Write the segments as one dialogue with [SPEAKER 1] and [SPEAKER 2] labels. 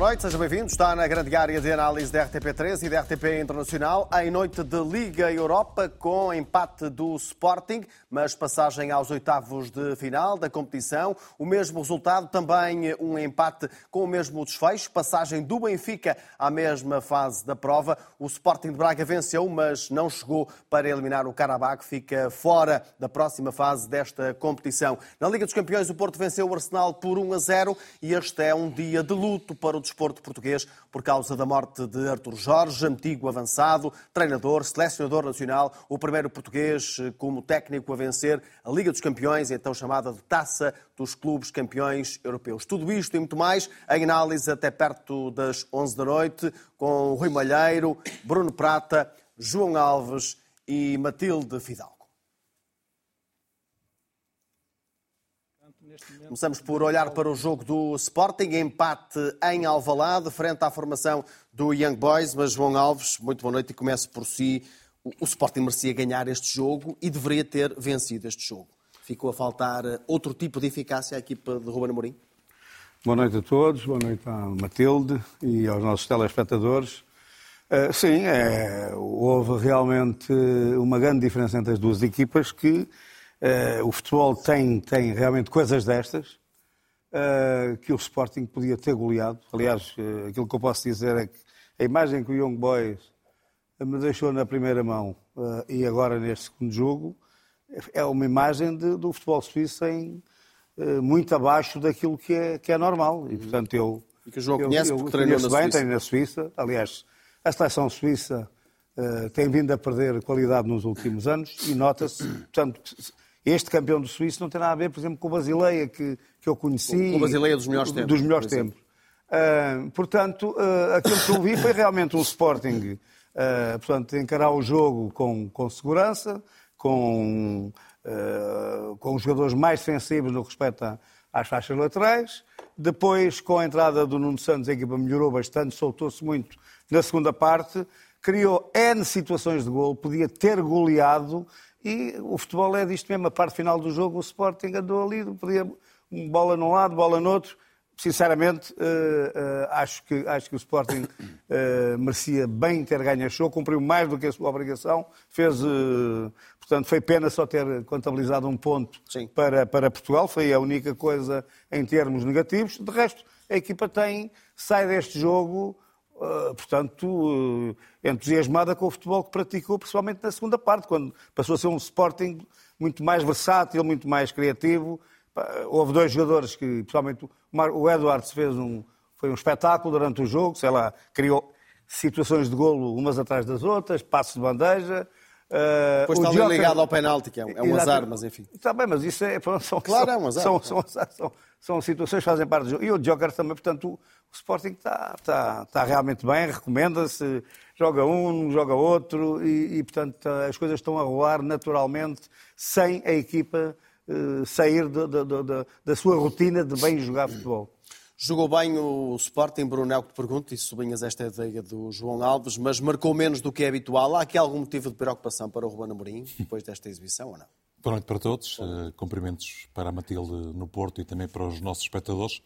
[SPEAKER 1] Boa noite, seja bem-vindo. Está na grande área de análise da RTP3 e da RTP Internacional em noite de Liga Europa com empate do Sporting, mas passagem aos oitavos de final da competição. O mesmo resultado, também um empate com o mesmo desfecho, passagem do Benfica à mesma fase da prova. O Sporting de Braga venceu, mas não chegou para eliminar o que fica fora da próxima fase desta competição. Na Liga dos Campeões, o Porto venceu o Arsenal por 1 a 0 e este é um dia de luto para o desporto português por causa da morte de Artur Jorge, antigo avançado, treinador, selecionador nacional, o primeiro português como técnico a vencer a Liga dos Campeões, então chamada de Taça dos Clubes Campeões Europeus. Tudo isto e muito mais em análise até perto das 11 da noite com Rui Malheiro, Bruno Prata, João Alves e Matilde Fidalgo. Começamos por olhar para o jogo do Sporting, empate em Alvalade, frente à formação do Young Boys. Mas, João Alves, muito boa noite e começo por si. O Sporting merecia ganhar este jogo e deveria ter vencido este jogo. Ficou a faltar outro tipo de eficácia à equipa de Ruben Amorim?
[SPEAKER 2] Boa noite a todos, boa noite à Matilde e aos nossos telespectadores. Uh, sim, é, houve realmente uma grande diferença entre as duas equipas que Uh, o futebol tem, tem realmente coisas destas uh, que o Sporting podia ter goleado. Aliás, uh, aquilo que eu posso dizer é que a imagem que o Young Boys me deixou na primeira mão e agora neste segundo jogo é uma imagem de, do futebol suíço em, muito abaixo daquilo que é, que é normal. E, portanto, eu.
[SPEAKER 1] E que o João conhece, eu, porque treinou na
[SPEAKER 2] bem,
[SPEAKER 1] Suíça.
[SPEAKER 2] treino na Suíça. Aliás, a seleção suíça tem vindo a perder qualidade nos últimos anos e nota-se, portanto, este campeão do Suíço não tem nada a ver, por exemplo, com o Basileia, que, que eu conheci.
[SPEAKER 1] Com o Basileia dos melhores tempos.
[SPEAKER 2] Dos melhores tempos. Uh, portanto, uh, aquilo que eu vi foi realmente um Sporting, uh, portanto, encarar o jogo com, com segurança, com, com os jogadores mais sensíveis no respeito às faixas laterais. Depois, com a entrada do Nuno Santos, a equipa melhorou bastante, soltou-se muito na segunda parte, criou N situações de gol, podia ter goleado e o futebol é disto mesmo. A parte final do jogo, o Sporting andou ali, podia bola num lado, bola no outro. Sinceramente, uh, uh, acho, que, acho que o Sporting uh, merecia bem ter ganho a show, cumpriu mais do que a sua obrigação, fez, portanto, foi pena só ter contabilizado um ponto para, para Portugal, foi a única coisa em termos negativos. De resto, a equipa tem, sai deste jogo portanto, uh, entusiasmada com o futebol que praticou, principalmente na segunda parte, quando passou a ser um Sporting muito mais versátil, muito mais criativo. Houve dois jogadores que, principalmente o Edwards fez um, foi um espetáculo durante o jogo, sei lá, criou situações de golo umas atrás das outras, passos de bandeja.
[SPEAKER 1] Uh, Depois está Joker... ligado ao penalti, que é um, é um azar, mas enfim.
[SPEAKER 2] Está bem, mas isso é...
[SPEAKER 1] São, claro,
[SPEAKER 2] são,
[SPEAKER 1] é um azar.
[SPEAKER 2] São, são, são, são situações que fazem parte do jogo. E o Joker também, portanto, o Sporting está, está, está realmente bem, recomenda-se, joga um, joga outro e, e, portanto, as coisas estão a rolar naturalmente, sem a equipa uh, sair de, de, de, da sua rotina de bem jogar futebol.
[SPEAKER 1] Jogou bem o Sporting, Bruno, é o que te pergunto, e sublinhas esta ideia do João Alves, mas marcou menos do que é habitual. Há aqui algum motivo de preocupação para o Ruben Amorim, depois desta exibição, ou não?
[SPEAKER 3] Boa noite para todos. Uh, cumprimentos para a Matilde no Porto e também para os nossos espectadores.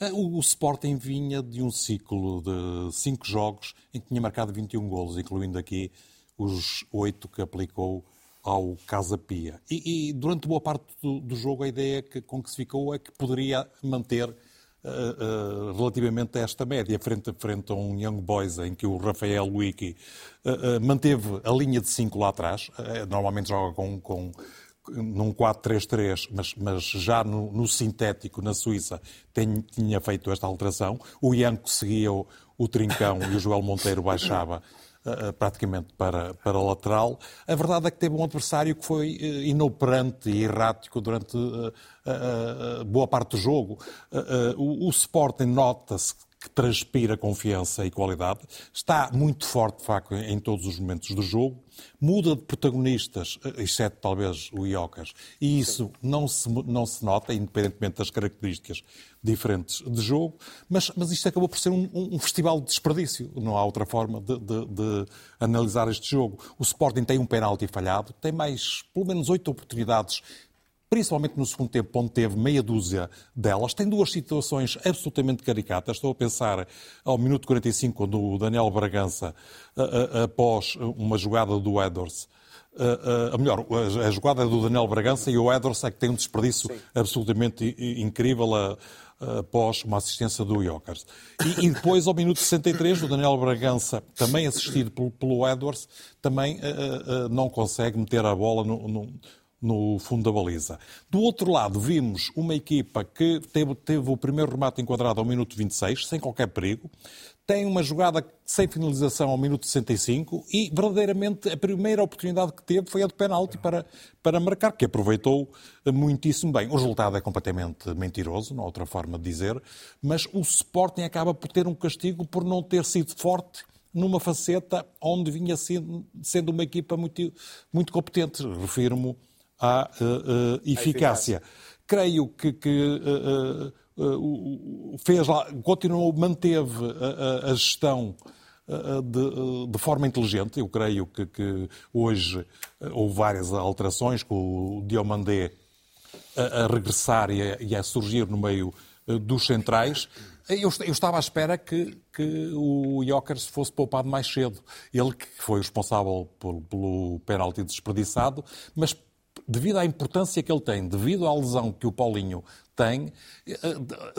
[SPEAKER 3] Uh, o, o, Sporting vinha de um ciclo de cinco jogos em que tinha marcado 21 golos, incluindo aqui os oito que aplicou ao Casa Pia. E, e durante boa parte do, do, jogo a ideia que, com que se ficou é que poderia manter Uh, uh, relativamente a esta média, frente a frente a um Young Boys em que o Rafael Wiki uh, manteve a linha de 5 lá atrás, normalmente joga com, com num 4-3-3, mas, mas, já no, no, sintético, na Suíça, tem, tinha feito esta alteração. O Ianco seguia o, o trincão e o Joel Monteiro baixava praticamente para, para lateral. A verdade é que teve um adversário que foi uh, inoperante e errático durante boa parte do jogo. o Sporting nota-se que transpira confiança e qualidade, está muito forte, de facto, em todos os momentos do jogo, muda de protagonistas, eh, exceto talvez o Iocas, e isso não se, não se nota, independentemente das características diferentes de jogo, mas, mas isto acabou por ser um, um festival de desperdício, não há outra forma de, de, de, analisar este jogo. O Sporting tem um penalti falhado, tem mais, pelo menos, oito oportunidades principalmente no segundo tempo, onde teve meia dúzia delas, tem duas situações absolutamente caricatas. Estou a pensar ao minuto 45, quando o Daniel Bragança, após uma jogada do Edwards, a, a, melhor, a, a, jogada é do Daniel Bragança e o Edwards é que tem um desperdício Sim. absolutamente incrível a, após uma assistência do Jokers. E, e, depois, ao minuto 63, o Daniel Bragança, também assistido pelo, pelo Edwards, também não consegue meter a bola no, no, no, fundo da baliza. Do outro lado, vimos uma equipa que teve, teve o primeiro remate enquadrado ao minuto 26, sem qualquer perigo, tem uma jogada sem finalização ao minuto 65 e, verdadeiramente, a primeira oportunidade que teve foi a de penalti para, para marcar, que aproveitou muitíssimo bem. O resultado é completamente mentiroso, não há outra forma de dizer, mas o Sporting acaba por ter um castigo por não ter sido forte numa faceta onde vinha sendo, uma equipa muito, muito competente. Refiro-me à uh, eficácia. Creio que, que uh, fez lá, continuou, manteve a, a, a gestão de, de, forma inteligente. Eu creio que, que, hoje houve várias alterações, com o Diomandé a, a regressar e a, e a, surgir no meio dos centrais. Eu, eu estava à espera que, que o Jokers fosse poupado mais cedo. Ele que foi responsável por, pelo penalti desperdiçado, mas devido à importância que ele tem, devido à lesão que o Paulinho tem, eh,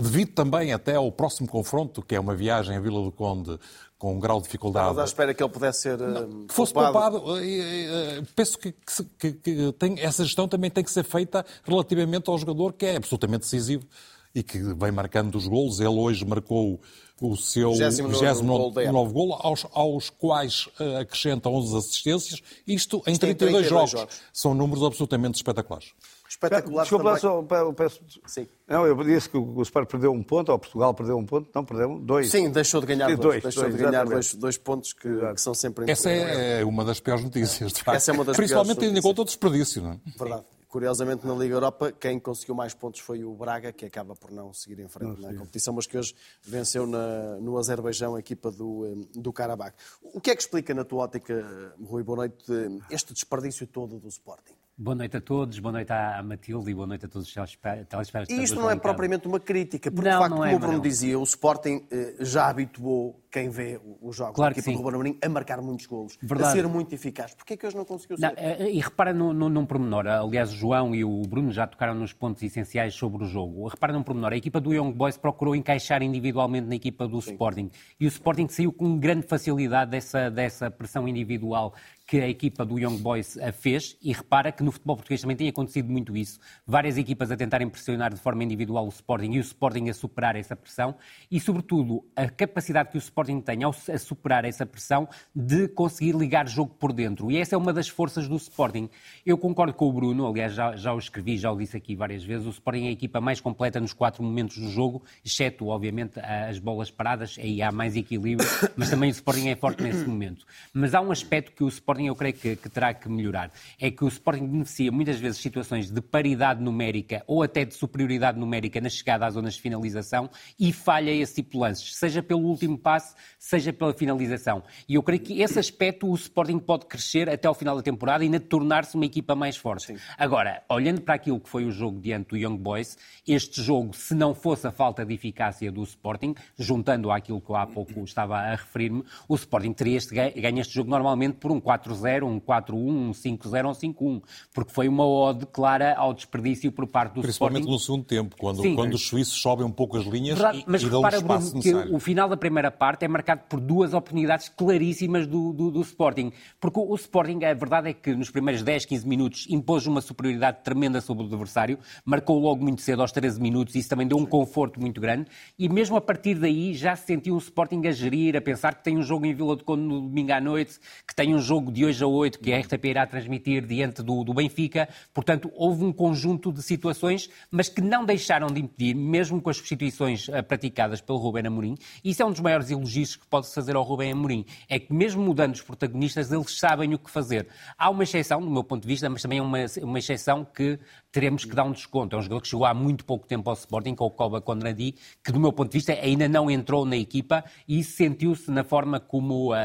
[SPEAKER 3] devido também até ao próximo confronto, que é uma viagem a Vila do Conde com um grau de dificuldade.
[SPEAKER 1] Mas à espera que ele pudesse ser. Não,
[SPEAKER 3] que fosse poupado. poupado eh, eh, penso que, que, que tem, essa gestão também tem que ser feita relativamente ao jogador que é absolutamente decisivo e que vem marcando os golos. Ele hoje marcou o seu 29 gol, gol aos, aos, quais uh, acrescenta 11 assistências, isto em 32, 32 jogos. jogos. São números absolutamente espetaculares.
[SPEAKER 2] Espetaculares Desculpa, também. Só, peço... Sim. Não, eu disse que o Sport perdeu um ponto, ou Portugal perdeu um ponto, não, perdeu dois.
[SPEAKER 1] Sim, deixou de ganhar dois. dois deixou dois, de ganhar dois, dois, pontos que, que, são sempre...
[SPEAKER 3] Essa é uma das piores notícias, de facto. Essa é uma das Principalmente tendo em conta o desperdício, não é?
[SPEAKER 1] Verdade. Curiosamente, na Liga Europa, quem conseguiu mais pontos foi o Braga, que acaba por não seguir em frente não, na competição, mas que hoje venceu na, no Azerbaijão a equipa do, eh, do Karabakh. O que é que explica, na tua ótica, Rui, boa noite, este desperdício todo do Sporting?
[SPEAKER 4] Boa noite a todos, boa noite à Matilde e boa noite a todos os telespectadores.
[SPEAKER 1] E isto não é propriamente uma crítica, porque não, de facto, como é, o Bruno dizia, o Sporting eh, já habituou quem vê os jogos claro da equipa do Ruben Amorim a marcar muitos golos, Verdade. a ser muito eficaz. Porquê é que hoje não conseguiu ser? Não,
[SPEAKER 4] eh, e repara num, num pormenor, aliás o João e o Bruno já tocaram nos pontos essenciais sobre o jogo. Repara num pormenor, a equipa do Young Boys procurou encaixar individualmente na equipa do Sim. Sporting e o Sporting saiu com grande facilidade dessa, dessa pressão individual que a equipa do Young Boys fez e repara que no futebol português também tem acontecido muito isso. Várias equipas a tentarem pressionar de forma individual o Sporting e o Sporting a superar essa pressão e, sobretudo, a capacidade que o Sporting tem ao a superar essa pressão de conseguir ligar jogo por dentro. E essa é uma das forças do Sporting. Eu concordo com o Bruno, aliás, já, já o escrevi, já o disse aqui várias vezes, o Sporting é a equipa mais completa nos quatro momentos do jogo, exceto, obviamente, as bolas paradas, aí há mais equilíbrio, mas também o Sporting é forte nesse momento. Mas há um aspecto que o Sporting Sporting eu creio que, que, terá que melhorar. É que o Sporting beneficia muitas vezes situações de paridade numérica ou até de superioridade numérica na chegada às zonas de finalização e falha esse tipo de lances, seja pelo último passe, seja pela finalização. E eu creio que esse aspecto o Sporting pode crescer até ao final da temporada e ainda tornar-se uma equipa mais forte. Sim. Agora, olhando para aquilo que foi o jogo diante do Young Boys, este jogo, se não fosse a falta de eficácia do Sporting, juntando àquilo que eu há pouco estava a referir-me, o Sporting teria este, ganho este jogo normalmente por um 4 4-0, um 4-1, um 5-0, um 5-1, porque foi uma ode clara ao desperdício por parte do
[SPEAKER 3] Principalmente
[SPEAKER 4] Sporting.
[SPEAKER 3] no segundo tempo, quando, quando os suíços sobem um pouco as linhas
[SPEAKER 4] Verdade, e,
[SPEAKER 3] mas
[SPEAKER 4] e dão o espaço necessário. Que o final da primeira parte é marcado por duas oportunidades claríssimas do, do, do Sporting, porque o, o Sporting, a verdade é que nos primeiros 10, 15 minutos impôs uma superioridade tremenda sobre o adversário, marcou logo muito cedo aos 13 minutos, e isso também deu um conforto muito grande, e mesmo a partir daí já se sentiu o Sporting a gerir, a pensar que tem um jogo em Vila de Conde no domingo à noite, que tem um jogo de hoje a 8 que a RTP irá transmitir diante do, do Benfica. Portanto, houve um conjunto de situações, mas que não deixaram de impedir, mesmo com as substituições uh, praticadas pelo Rubén Amorim. Isso é um dos maiores elogios que pode-se fazer ao Rubén Amorim. É que mesmo mudando os protagonistas, eles sabem o que fazer. Há uma exceção, do meu ponto de vista, mas também uma, uma exceção que teremos que dar um desconto. É um jogador que chegou há muito pouco tempo ao Sporting, com o Koba Conradi, que do meu ponto de vista ainda não entrou na equipa e sentiu-se na forma como uh,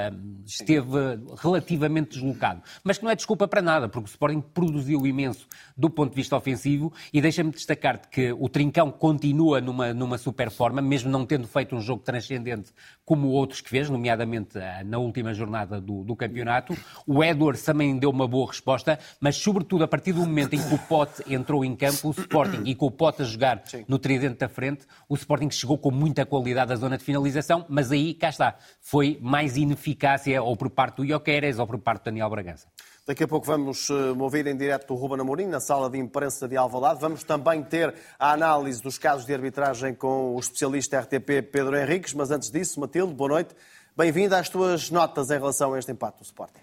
[SPEAKER 4] esteve relativamente deslocado. Mas que não é desculpa para nada, porque o Sporting produziu imenso do ponto de vista ofensivo e deixa-me destacar que o Trincão continua numa, numa super forma, mesmo não tendo feito um jogo transcendente como outros que fez, nomeadamente uh, na última jornada do, do campeonato. O Edwards também deu uma boa resposta, mas sobretudo a partir do momento em que o Pote entrou em campo, o Sporting, e com o Pote a jogar Sim. no tridente da frente, o Sporting chegou com muita qualidade à zona de finalização, mas aí, cá está, foi mais ineficácia ou por parte do Ioqueres ou por parte do Daniel Bragança.
[SPEAKER 1] Daqui a pouco vamos uh, ouvir em direto o Ruben Amorim na sala de imprensa de Alvalade. Vamos também ter a análise dos casos de arbitragem com o especialista RTP Pedro Henriques. Mas antes disso, Matilde, boa noite. Bem-vinda às tuas notas em relação a este empate do Sporting.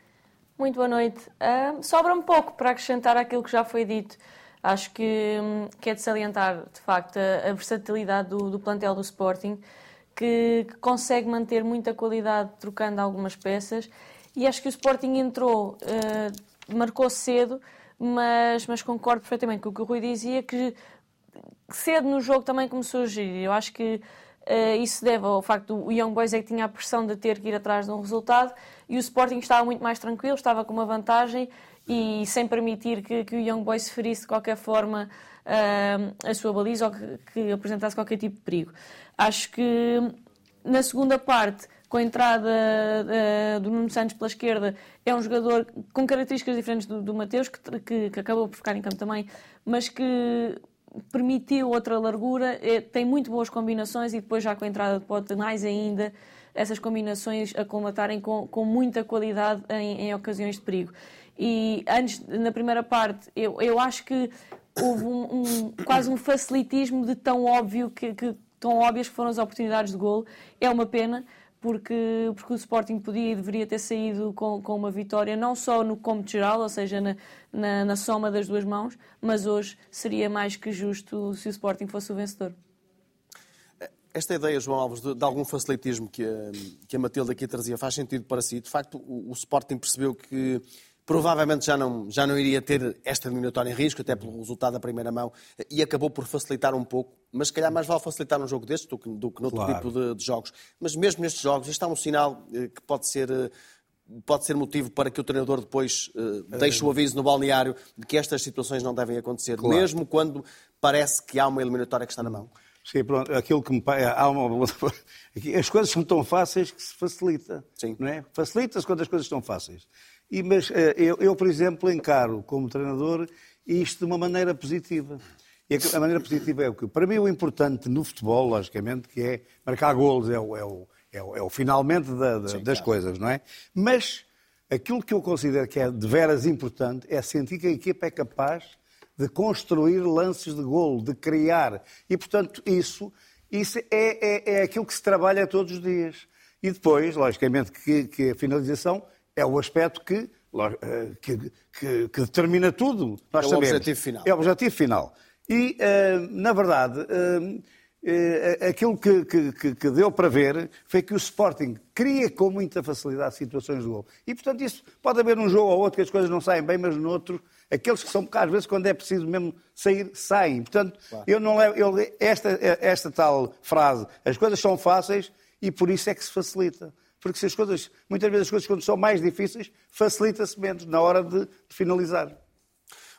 [SPEAKER 5] Muito boa noite. Uh, sobra um pouco para acrescentar aquilo que já foi dito. Acho que, um, que é de salientar, de facto, a, a versatilidade do, do, plantel do Sporting, que, que, consegue manter muita qualidade trocando algumas peças e acho que o Sporting entrou, uh, marcou cedo, mas, mas concordo perfeitamente com o que o Rui dizia, que cedo no jogo também começou a agir. Eu acho que uh, isso deve ao facto do Young Boys é que tinha a pressão de ter que ir atrás de um resultado e o Sporting estava muito mais tranquilo, estava com uma vantagem e sem permitir que, que o Young Boys ferisse de qualquer forma uh, a sua baliza ou que, que apresentasse qualquer tipo de perigo. Acho que na segunda parte com a entrada uh, do Nuno Santos pela esquerda, é um jogador com características diferentes do, do Mateus, que, que, que, acabou por ficar em campo também, mas que permitiu outra largura, é, tem muito boas combinações e depois já com a entrada de Pote mais ainda, essas combinações a colmatarem com, com muita qualidade em, em, ocasiões de perigo. E antes, na primeira parte, eu, eu acho que houve um, um, quase um facilitismo de tão óbvio que, que tão óbvias que foram as oportunidades de golo. É uma pena, porque, porque o Sporting podia e deveria ter saído com, com uma vitória, não só no cômputo geral, ou seja, na, na, na, soma das duas mãos, mas hoje seria mais que justo se o Sporting fosse o vencedor.
[SPEAKER 1] Esta ideia, João Alves, de, de algum facilitismo que a, que a Matilde aqui trazia, faz sentido para si? De facto, o, o Sporting percebeu que provavelmente já não, já não iria ter esta eliminatória em risco, até pelo resultado da primeira mão, e acabou por facilitar um pouco. Mas se calhar mais vale facilitar um jogo destes do que, do que noutro claro. tipo de, de, jogos. Mas mesmo nestes jogos, isto é um sinal eh, que pode ser eh, pode ser motivo para que o treinador depois uh, deixe o aviso no balneário de que estas situações não devem acontecer, claro. mesmo quando parece que há uma eliminatória que está na mão.
[SPEAKER 2] Sim, pronto, aquilo que me há uma... as coisas são tão fáceis que se facilita, Sim. não é? Facilita-se quando as coisas estão fáceis. E, mas eh, eu, eu, por exemplo, encaro como treinador isto de uma maneira positiva. E a maneira positiva é o que? Para mim, o importante no futebol, logicamente, que é marcar golos, é o, é o, é o, é o finalmente da, da, Sim, das claro. coisas, não é? Mas aquilo que eu considero que é de veras importante é sentir que a equipa é capaz de construir lances de golo, de criar. E, portanto, isso, isso é, é, é aquilo que se trabalha todos os dias. E depois, logicamente, que, que a finalização é o aspecto que, eh, que, que, que determina tudo.
[SPEAKER 1] Nós é o sabemos. objetivo final.
[SPEAKER 2] É o objetivo final. E, eh, na verdade, eh, aquilo que, que, que, deu para ver foi que o Sporting cria com muita facilidade situações de gol. E, portanto, isso pode haver um jogo ou outro que as coisas não saem bem, mas no outro, aqueles que são, às vezes, quando é preciso mesmo sair, saem. Portanto, claro. eu não levo. Eu, esta, esta tal frase, as coisas são fáceis e por isso é que se facilita porque se as coisas, muitas vezes as coisas quando são mais difíceis, facilita-se menos na hora de, de finalizar.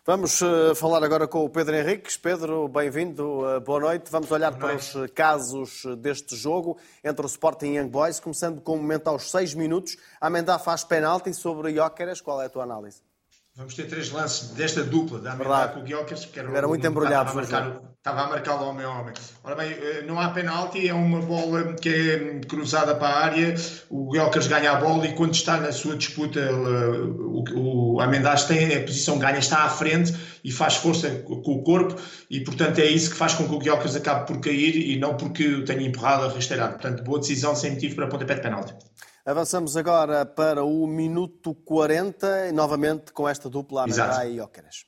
[SPEAKER 1] Vamos uh, falar agora com o Pedro Henriques. Pedro, bem-vindo, uh, boa noite. Vamos olhar para os casos deste jogo entre o Sporting e Young Boys, começando com o momento aos seis minutos. A Mendá faz penalti sobre Jóqueres. Qual é a tua análise?
[SPEAKER 6] Vamos ter três lances desta dupla, da Amendá com o Guilherme,
[SPEAKER 1] que era, era muito embrulhado.
[SPEAKER 6] Estava a marcar o homem a homem. Ora bem, eh, não há penalti, é uma bola que é cruzada para a área, o Guilherme ganha a bola e quando está na sua disputa, o, o Amendas tem a posição ganha, está à frente e faz força com o corpo e, portanto, é isso que faz com que o Guilherme acabe por cair e não porque o tenha empurrado a rasteirado. Portanto, boa decisão sem motivo para pontapé de penalti.
[SPEAKER 1] Avançamos agora para o minuto 40, novamente com esta dupla Amendá e Óqueras.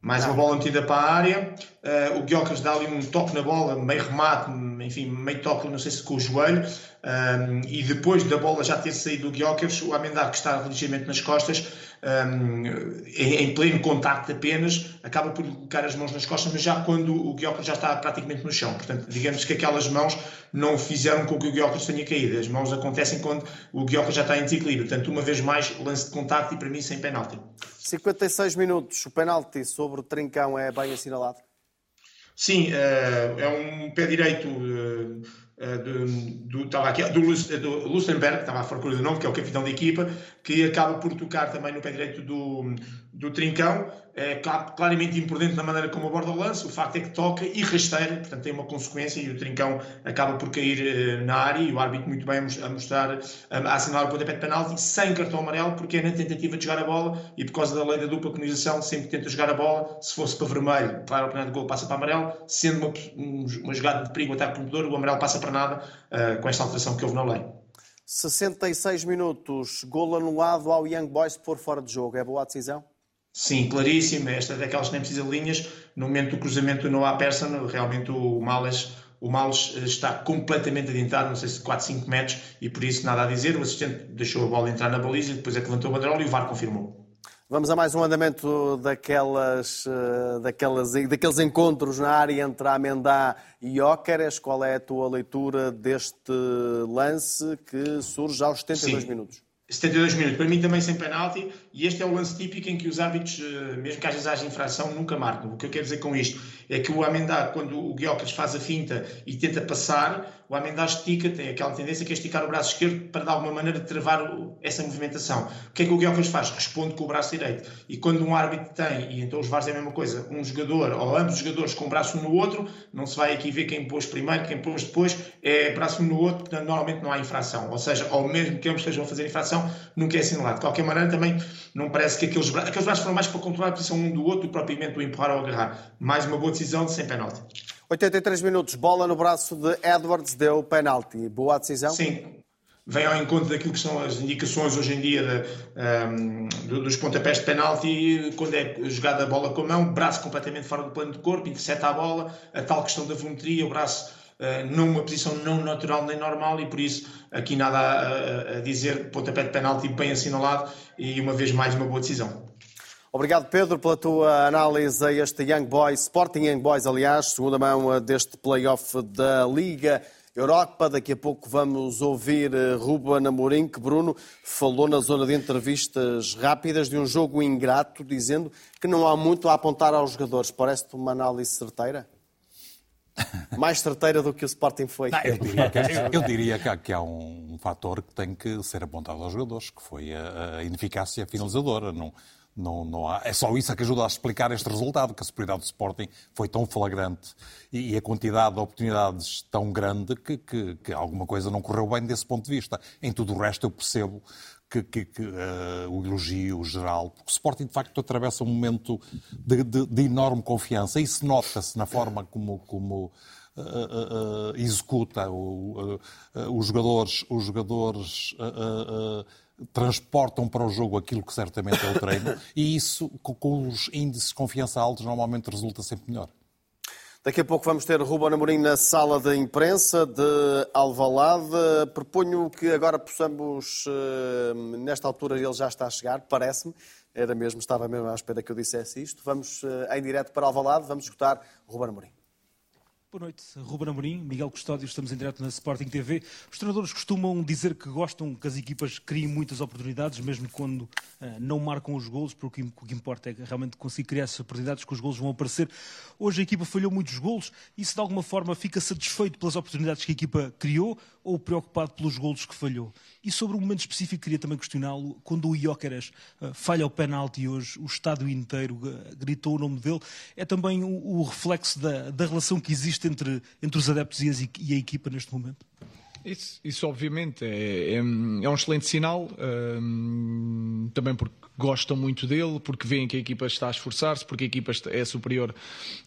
[SPEAKER 6] Mais uma bola metida para a área. Uh, o Guiocas dá ali um toque na bola, meio remate, enfim, meio toque, não sei se com o joelho, um, e depois da bola já ter saído do Guiocas, o Amendar, que está ligeiramente nas costas, um, em, em, pleno contacto apenas, acaba por colocar as mãos nas costas, mas já quando o Guiocas já está praticamente no chão. Portanto, digamos que aquelas mãos não fizeram com que o Guiocas tenha caído. As mãos acontecem quando o Guiocas já está em desequilíbrio. Portanto, uma vez mais, lance de contacto e para mim sem penalti.
[SPEAKER 1] 56 minutos, o penalti sobre o Trincão é bem assinalado?
[SPEAKER 6] Sim, eh, é um pé direito eh, do, do, estava aqui, do, do Lustenberg, estava à procura do nome, que é o capitão da equipa, que acaba por tocar também no pé direito do, do Trincão, é claramente imprudente na maneira como aborda o lance, o facto é que toca e rasteira, portanto tem uma consequência e o Trincão acaba por cair na área e o árbitro muito bem a mostrar, a assinalar o pontapé de penalti sem cartão amarelo, porque é na tentativa de jogar a bola e por causa da lei da dupla penalização, sempre tenta jogar a bola, se fosse para vermelho, claro, o penalti de gol passa para amarelo, sendo uma, uma jogada de perigo, ataque promotor, o amarelo passa para nada, uh, com esta alteração que houve na lei.
[SPEAKER 1] 66 minutos, gol anulado ao Young Boys por fora de jogo, é boa a decisão?
[SPEAKER 6] Sim, claríssimo. Esta é daquelas que nem precisa de linhas. No momento do cruzamento do Noah Persson, realmente o Males, o Males está completamente adiantado, não sei se 4, 5 metros, e por isso nada a dizer. O assistente deixou a bola entrar na baliza, depois é que levantou o banderola e o VAR confirmou.
[SPEAKER 1] Vamos a mais um andamento daquelas, eh, daquelas, daqueles encontros na área entre Amendá e Óqueres. Qual é a tua leitura deste lance que surge aos 72 Sim. minutos?
[SPEAKER 6] 72 minutos, para mim também sem penalti, e este é o lance típico em que os árbitros, eh, mesmo que às vezes haja infração, nunca marcam. O que eu quero dizer com isto é que o Amendá, quando o Guiocas faz a finta e tenta passar, o Amendá estica, tem aquela tendência que é esticar o braço esquerdo para de alguma maneira travar essa movimentação. O que é que o Guiocas faz? Responde com o braço direito. E quando um árbitro tem, e então os VARs é a mesma coisa, um jogador ou ambos os jogadores com o braço um no outro, não se vai aqui ver quem pôs primeiro, quem pôs depois, é braço um no outro, portanto normalmente não há infração. Ou seja, ao mesmo que ambos estejam a fazer infração, nunca é assinalado. De qualquer maneira, também não parece que aqueles, aqueles braços foram mais para controlar a posição um do outro e propriamente o empurrar ou agarrar. Mais uma boa decisão de sem penalti.
[SPEAKER 1] 83 minutos, bola no braço de Edwards, deu penalti. Boa decisão?
[SPEAKER 6] Sim, vem ao encontro daquilo que são as indicações hoje em dia de, um, dos pontapés de penalti, quando é jogada a bola com a mão, braço completamente fora do plano de corpo, intercepta a bola, a tal questão da volumetria, o braço numa posição não natural nem normal e por isso aqui nada a, a dizer, pontapé de penalti bem assinalado e uma vez mais uma boa decisão.
[SPEAKER 1] Obrigado, Pedro, pela tua análise a este Young Boys, Sporting Young Boys, aliás, segunda mão eh, deste play-off da Liga Europa. Daqui a pouco vamos ouvir eh, Ruben Amorim, que Bruno falou na zona de entrevistas rápidas de um jogo ingrato, dizendo que não há muito a apontar aos jogadores. Parece-te uma análise certeira? Mais certeira do que o Sporting foi.
[SPEAKER 3] Não, eu diria, que, eu diria que, há, que, há, um fator que tem que ser apontado aos jogadores, que foi a, a ineficácia finalizadora. Não, não, não há, é só isso que ajuda a explicar este resultado, que a superioridade do Sporting foi tão flagrante e, e a quantidade de oportunidades tão grande que, que, que, alguma coisa não correu bem desse ponto de vista. Em tudo o resto eu percebo que, que, que uh, o elogio geral, porque o Sporting de facto atravessa um momento de, de, de enorme confiança. Isso nota-se na forma como, como uh, uh, executa o, os jogadores, os jogadores transportam para o jogo aquilo que certamente é o treino e isso, com os índices de confiança altos, normalmente resulta sempre melhor.
[SPEAKER 1] Daqui a pouco vamos ter Ruben Amorim na sala de imprensa de Alvalade. Proponho que agora possamos, eh, nesta altura ele já está a chegar, parece-me, era mesmo, estava mesmo à espera que eu dissesse isto. Vamos eh, em direto para Alvalade, vamos escutar Ruben Amorim.
[SPEAKER 7] Boa noite, Ruben Amorim, Miguel Custódio, estamos em direto na Sporting TV. Os treinadores costumam dizer que gostam que as equipas criem muitas oportunidades, mesmo quando uh, não marcam os golos, porque o que importa é realmente conseguir criar essas oportunidades que os golos vão aparecer. Hoje a equipa falhou muitos golos, e se de alguma forma fica satisfeito pelas oportunidades que a equipa criou ou preocupado pelos golos que falhou? E sobre um momento específico queria também questioná-lo, quando o Iócaras uh, falha o penalti hoje, o estádio inteiro uh, gritou o nome dele, é também o, o reflexo da, da relação que existe entre, entre os adeptos e, e a equipa neste momento?
[SPEAKER 8] Isso, isso obviamente é, é, é, um excelente sinal, um, também porque gostam muito dele, porque veem que a equipa está a esforçar-se, porque a equipa é superior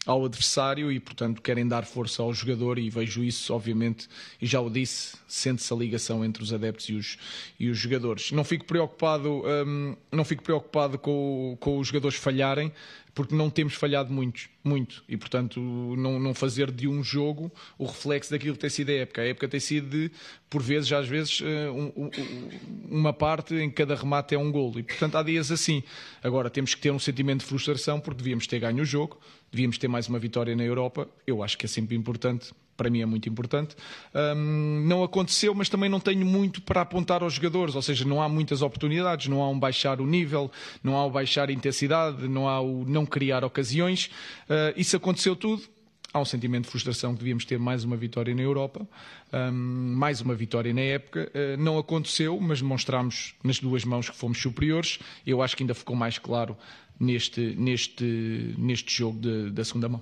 [SPEAKER 8] ao adversário e, portanto, querem dar força ao jogador e vejo isso, obviamente, e já o disse, sente-se a ligação entre os adeptos e os, e os jogadores. Não fico preocupado, um, não fico preocupado com, com os jogadores falharem, porque não temos falhado muito, muito. E, portanto, não, não fazer de um jogo o reflexo daquilo que tem sido a época. A época tem sido de, por vezes, às vezes, eh, um, um, uma parte em que cada remate é um golo. E, portanto, há dias assim. Agora, temos que ter um sentimento de frustração porque devíamos ter ganho o jogo, devíamos ter mais uma vitória na Europa. Eu acho que é sempre importante para mim é muito importante. Um, não aconteceu, mas também não tenho muito para apontar aos jogadores, ou seja, não há muitas oportunidades, não há um baixar o nível, não há o baixar a intensidade, não há o não criar ocasiões. Uh, isso aconteceu tudo. Há um sentimento de frustração que devíamos ter mais uma vitória na Europa, mais uma vitória na época. Uh, não aconteceu, mas demonstramos nas duas mãos que fomos superiores. Eu acho que ainda ficou mais claro neste, neste, neste jogo de, da segunda mão.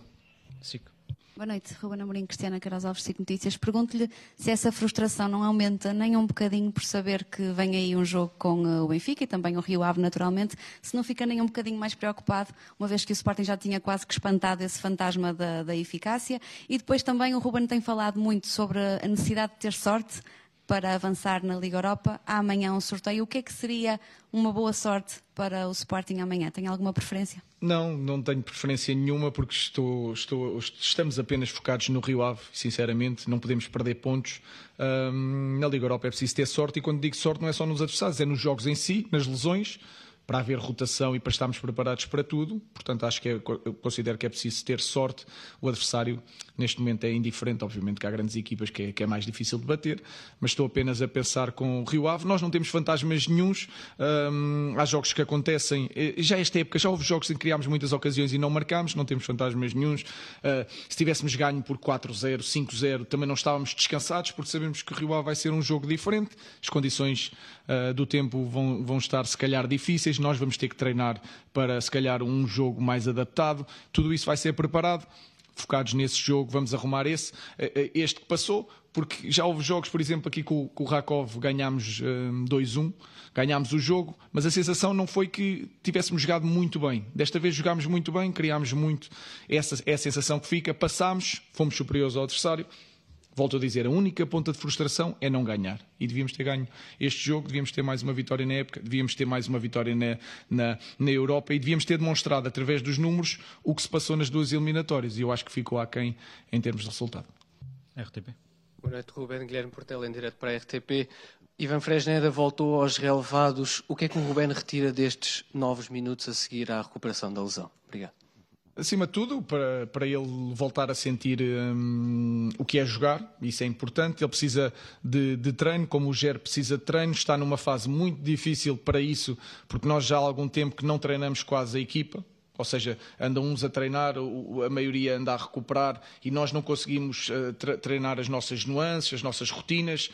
[SPEAKER 9] Cico. Boa noite, Ruben Amorim, Cristiana Caras Alves, Cico Notícias. Pergunto-lhe se essa frustração não aumenta nem um bocadinho por saber que vem aí um jogo com eh, o Benfica e também o Rio Ave, naturalmente, se não fica nem um bocadinho mais preocupado, uma vez que o Sporting já tinha quase que espantado esse fantasma da, da eficácia. E depois também o Ruben tem falado muito sobre a necessidade de ter sorte para avançar na Liga Europa. Há amanhã um sorteio. O que é que seria uma boa sorte para o Sporting amanhã? Tem alguma preferência?
[SPEAKER 8] Não, não tenho preferência nenhuma porque estou, estou, estamos apenas focados no Rio Ave, sinceramente, não podemos perder pontos. Um, na Liga Europa é preciso ter sorte e quando digo sorte não é só nos adversários, é nos jogos em si, nas lesões para haver rotação e para estarmos preparados para tudo. Portanto, acho que é, eu considero que é preciso ter sorte. O adversário, neste momento, é indiferente. Obviamente que há grandes equipas que é, que é mais difícil de bater, mas estou apenas a pensar com o Rio Ave. Nós não temos fantasmas nenhums. Hum, há jogos que acontecem. Já esta época, já houve jogos em que criámos muitas ocasiões e não marcámos. Não temos fantasmas nenhums. Uh, se tivéssemos ganho por 4-0, 5-0, também não estávamos descansados, porque sabemos que o Rio Ave vai ser um jogo diferente. As condições uh, do tempo vão, vão estar, se calhar, difíceis nós vamos ter que treinar para, se calhar, um jogo mais adaptado. Tudo isso vai ser preparado. Focados nesse jogo, vamos arrumar esse. Eh, eh, este que passou, porque já houve jogos, por exemplo, aqui com, com o Rakov ganhámos um, eh, 2-1, ganhámos o jogo, mas a sensação não foi que tivéssemos jogado muito bem. Desta vez jogámos muito bem, criámos muito. Essa é a sensação que fica. Passámos, fomos superiores ao adversário, Volto a dizer, a única ponta de frustração é não ganhar. E devíamos ter ganho este jogo, devíamos ter mais uma vitória na época, devíamos ter mais uma vitória na, na, na Europa e devíamos ter demonstrado, através dos números, o que se passou nas duas eliminatórias. E eu acho que ficou aquém em termos de resultado.
[SPEAKER 10] RTP. Boa noite, Ruben Guilherme Portela, em direto para a RTP. Ivan Fresneda voltou aos relevados. O que é que o Ruben retira destes novos minutos a seguir à recuperação da lesão? Obrigado
[SPEAKER 8] acima de tudo, para, para ele voltar a sentir hum, o que é jogar, isso é importante. Ele precisa de, de, treino, como o Ger precisa de treino, está numa fase muito difícil para isso, porque nós já há algum tempo que não treinamos quase a equipa. Ou seja, andam uns a treinar, a maioria anda a recuperar e nós não conseguimos eh, treinar as nossas nuances, as nossas rotinas,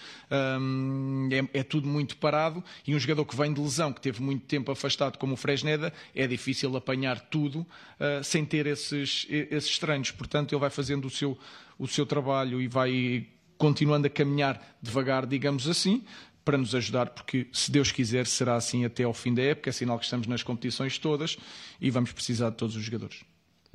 [SPEAKER 8] é, é, tudo muito parado. E um jogador que vem de lesão, que teve muito tempo afastado, como o Fresneda, é difícil apanhar tudo eh, sem ter esses, esses treinos. Portanto, ele vai fazendo o seu, o seu trabalho e vai continuando a caminhar devagar, digamos assim, para nos ajudar, porque se Deus quiser será assim até ao fim da época, é sinal que estamos nas competições todas e vamos precisar de todos os jogadores.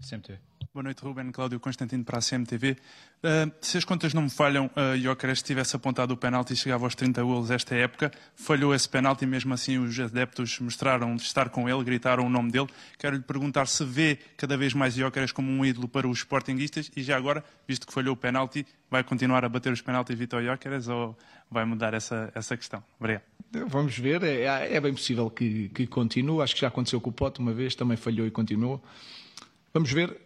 [SPEAKER 11] CMTV. Boa noite, Ruben Cláudio Constantino para a CMTV. Uh, se as contas não me falham, uh, Jóqueres tivesse apontado o penalti e chegava aos 30 golos esta época, falhou esse penalti e mesmo assim os adeptos mostraram de estar com ele, gritaram o nome dele. Quero lhe perguntar se vê cada vez mais Jóqueres como um ídolo para os sportinguistas e já agora, visto que falhou o penalti, vai continuar a bater os penaltis Vitor Jóqueres ou vai mudar essa, essa questão? Obrigado.
[SPEAKER 8] Vamos ver, é, é bem possível que, que continue. Acho que já aconteceu com o Pote uma vez, também falhou e continuou. Vamos ver,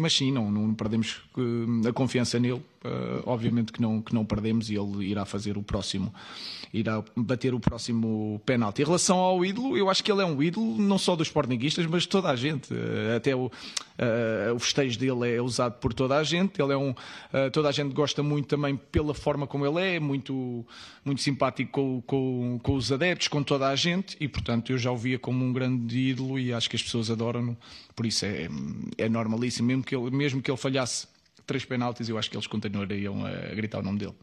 [SPEAKER 8] mas sim, não, não perdemos uh, a confiança nele. Uh, obviamente que não, que não perdemos e ele irá fazer o próximo, irá bater o próximo penalti. Em relação ao ídolo, eu acho que ele é um ídolo não só dos sportinguistas, mas de toda a gente. Uh, até o, o festejo dele é usado por toda a gente. Ele é um, toda a gente gosta muito também pela forma como ele é, muito, muito simpático com, com, com os adeptos, com toda a gente e, portanto, eu já o via como um grande ídolo e acho que as pessoas adoram-no. Por isso é, é normalíssimo, mesmo que ele, mesmo que ele falhasse três penaltis, eu acho que eles continuariam a gritar o nome dele.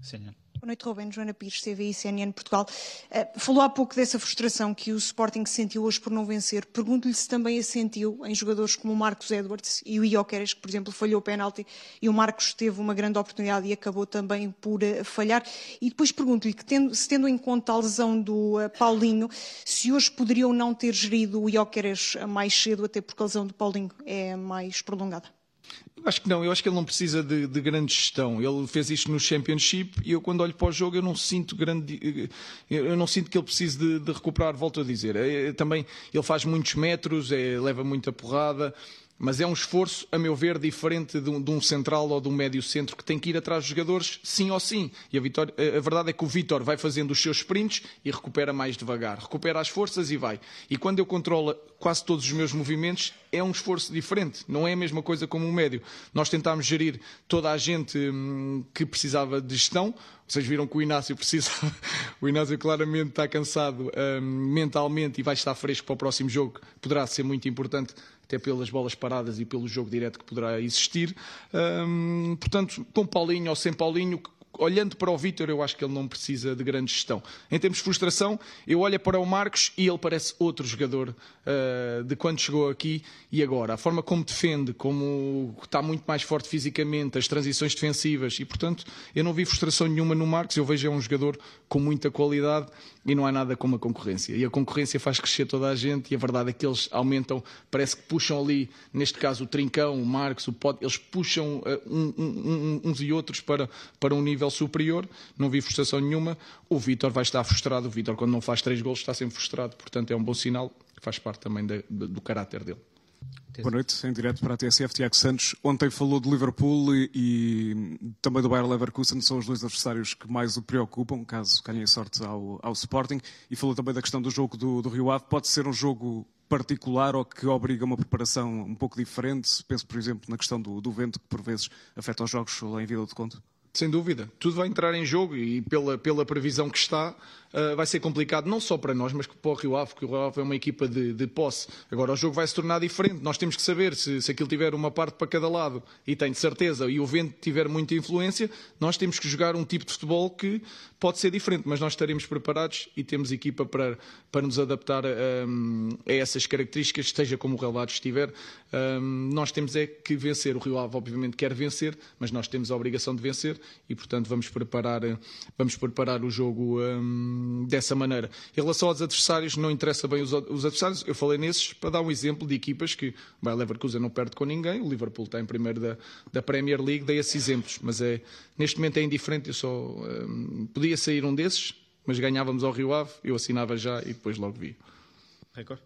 [SPEAKER 10] Senhor.
[SPEAKER 12] Boa noite, Ruben. Joana Pires, CVI CNN Portugal. Uh, falou há pouco dessa frustração que o Sporting sentiu hoje por não vencer. Pergunto-lhe se também a sentiu em jogadores como o Marcos Edwards e o Ioqueres, que, por exemplo, falhou o penalti e o Marcos teve uma grande oportunidade e acabou também por uh, falhar. E depois pergunto-lhe que, tendo, se tendo em conta a lesão do uh, Paulinho, se hoje poderiam não ter gerido o Ioqueres mais cedo, até porque a lesão do Paulinho é mais prolongada.
[SPEAKER 8] Acho que não, eu acho que ele não precisa de, de, grande gestão. Ele fez isto no Championship e eu quando olho para o jogo eu não sinto grande, eu não sinto que ele precise de, de recuperar, volto a dizer. É, também ele faz muitos metros, é, leva muita porrada, mas é um esforço, a meu ver, diferente de um, de um, central ou de um médio centro que tem que ir atrás dos jogadores, sim ou sim. E a, Vitória, a verdade é que o Vitor vai fazendo os seus sprints e recupera mais devagar. Recupera as forças e vai. E quando eu controlo quase todos os meus movimentos, é um esforço diferente. Não é a mesma coisa como um médio. Nós tentámos gerir toda a gente hum, que precisava de gestão. Vocês viram que o Inácio precisa. o Inácio claramente está cansado hum, mentalmente e vai estar fresco para o próximo jogo. Poderá ser muito importante até pelas bolas paradas e pelo jogo direto que poderá existir. Portanto, com Paulinho ou sem Paulinho, olhando para o Vítor, eu acho que ele não precisa de grande gestão. Em termos de frustração, eu olho para o Marcos e ele parece outro jogador uh, de quando chegou aqui e agora. A forma como defende, como está muito mais forte fisicamente, as transições defensivas e, portanto, eu não vi frustração nenhuma no Marcos. Eu vejo é um jogador com muita qualidade e não há nada como a concorrência. E a concorrência faz crescer toda a gente e a verdade é que eles aumentam, parece que puxam ali, neste caso o Trincão, o Marcos, o Pod, eles puxam uh, um, um, uns e outros para, para um nível superior. Não vi frustração nenhuma. O Vítor vai estar frustrado. O Vítor, quando não faz três gols, está sempre frustrado. Portanto, é um bom sinal, faz parte também de, de, do caráter dele.
[SPEAKER 13] Boa noite, em direto para a TSF, Tiago Santos. Ontem falou de Liverpool e, e, também do Bayer Leverkusen, são os dois adversários que mais o preocupam, caso ganhem sorte ao, ao Sporting. E falou também da questão do jogo do, do Rio Ave. Pode ser um jogo particular ou que obriga uma preparação um pouco diferente? Penso, por exemplo, na questão do, do vento, que por vezes afeta os jogos lá em Vila de Conto.
[SPEAKER 8] Sem dúvida. Tudo vai entrar em jogo e pela, pela previsão que está, uh, vai ser complicado não só para nós, mas para o Rio Ave, porque o Rio Ave é uma equipa de, de posse. Agora o jogo vai se tornar diferente. Nós temos que saber se, se aquilo tiver uma parte para cada lado e tem de certeza, e o vento tiver muita influência, nós temos que jogar um tipo de futebol que pode ser diferente, mas nós estaremos preparados e temos equipa para, para nos adaptar a, a essas características, esteja como o relevado estiver. Um, nós temos é que vencer. O Rio Ave, obviamente, quer vencer, mas nós temos a obrigação de vencer e, portanto, vamos preparar, vamos preparar o jogo um, dessa maneira. Em relação aos adversários, não interessa bem os, os, adversários. Eu falei nesses para dar um exemplo de equipas que o Leverkusen não perde com ninguém, o Liverpool está em primeiro da, da Premier League, dei esses exemplos, mas é, neste momento é indiferente. Eu só um, podia sair um desses, mas ganhávamos ao Rio Ave, eu assinava já e depois logo vi.
[SPEAKER 14] Record.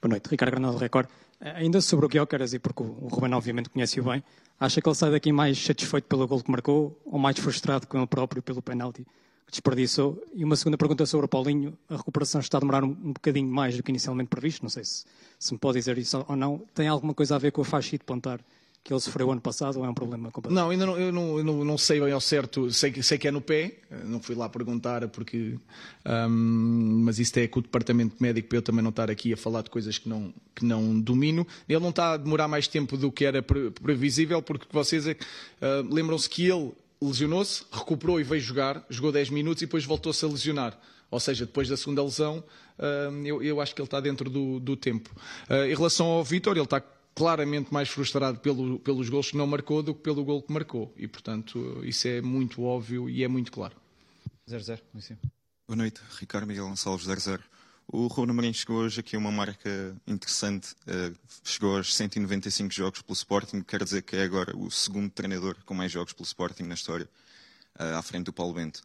[SPEAKER 14] Boa noite, Ricardo Granado, Record. Ainda sobre o Guiocaras, e porque o Ruben obviamente conhece-o bem, acha que ele sai daqui mais satisfeito pelo gol que marcou ou mais frustrado com ele próprio pelo penalti que desperdiçou? E uma segunda pergunta sobre o Paulinho. A recuperação está a demorar um, bocadinho mais do que inicialmente previsto, não sei se, se me pode dizer isso ou não. Tem alguma coisa a ver com a faixa de pontar que ele sofreu ano passado ou é um problema completo?
[SPEAKER 8] Não, ainda não, eu não, eu não, não sei bem ao certo, sei, sei que é no pé, não fui lá perguntar porque. Um, mas isso é com o departamento médico para eu também não estar aqui a falar de coisas que não, que não domino. Ele não está a demorar mais tempo do que era previsível, porque vocês uh, lembram-se que ele lesionou-se, recuperou e veio jogar, jogou 10 minutos e depois voltou-se a lesionar. Ou seja, depois da segunda lesão, uh, eu, eu, acho que ele está dentro do, do tempo. Uh, em relação ao Vitor, ele está claramente mais frustrado pelo, pelos gols que não marcou do que pelo gol que marcou. E, portanto, isso é muito óbvio e é muito claro.
[SPEAKER 15] 0-0, Boa noite, Ricardo Miguel Gonçalves, 0-0. O Ruben Amorim chegou hoje aqui a uma marca interessante. Uh, chegou aos 195 jogos pelo Sporting, quer dizer que é agora o segundo treinador com mais jogos pelo Sporting na história, uh, à frente do Paulo Bento.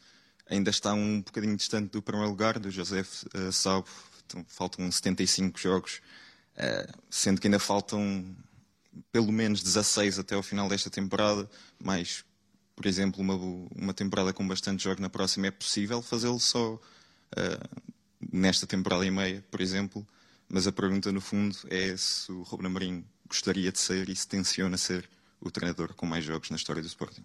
[SPEAKER 15] Ainda está um bocadinho distante do primeiro lugar, do José uh, Salvo. Então, faltam 75 jogos. Eh, sendo que ainda faltam pelo menos 16 até ao final desta temporada, mas, por exemplo, uma, uma temporada com bastante jogo na próxima é possível fazê-lo só nesta temporada e meia, por exemplo. Mas a pergunta, no fundo, é se o Ruben Amorim gostaria de ser e se tenciona ser o treinador com mais jogos na história do Sporting.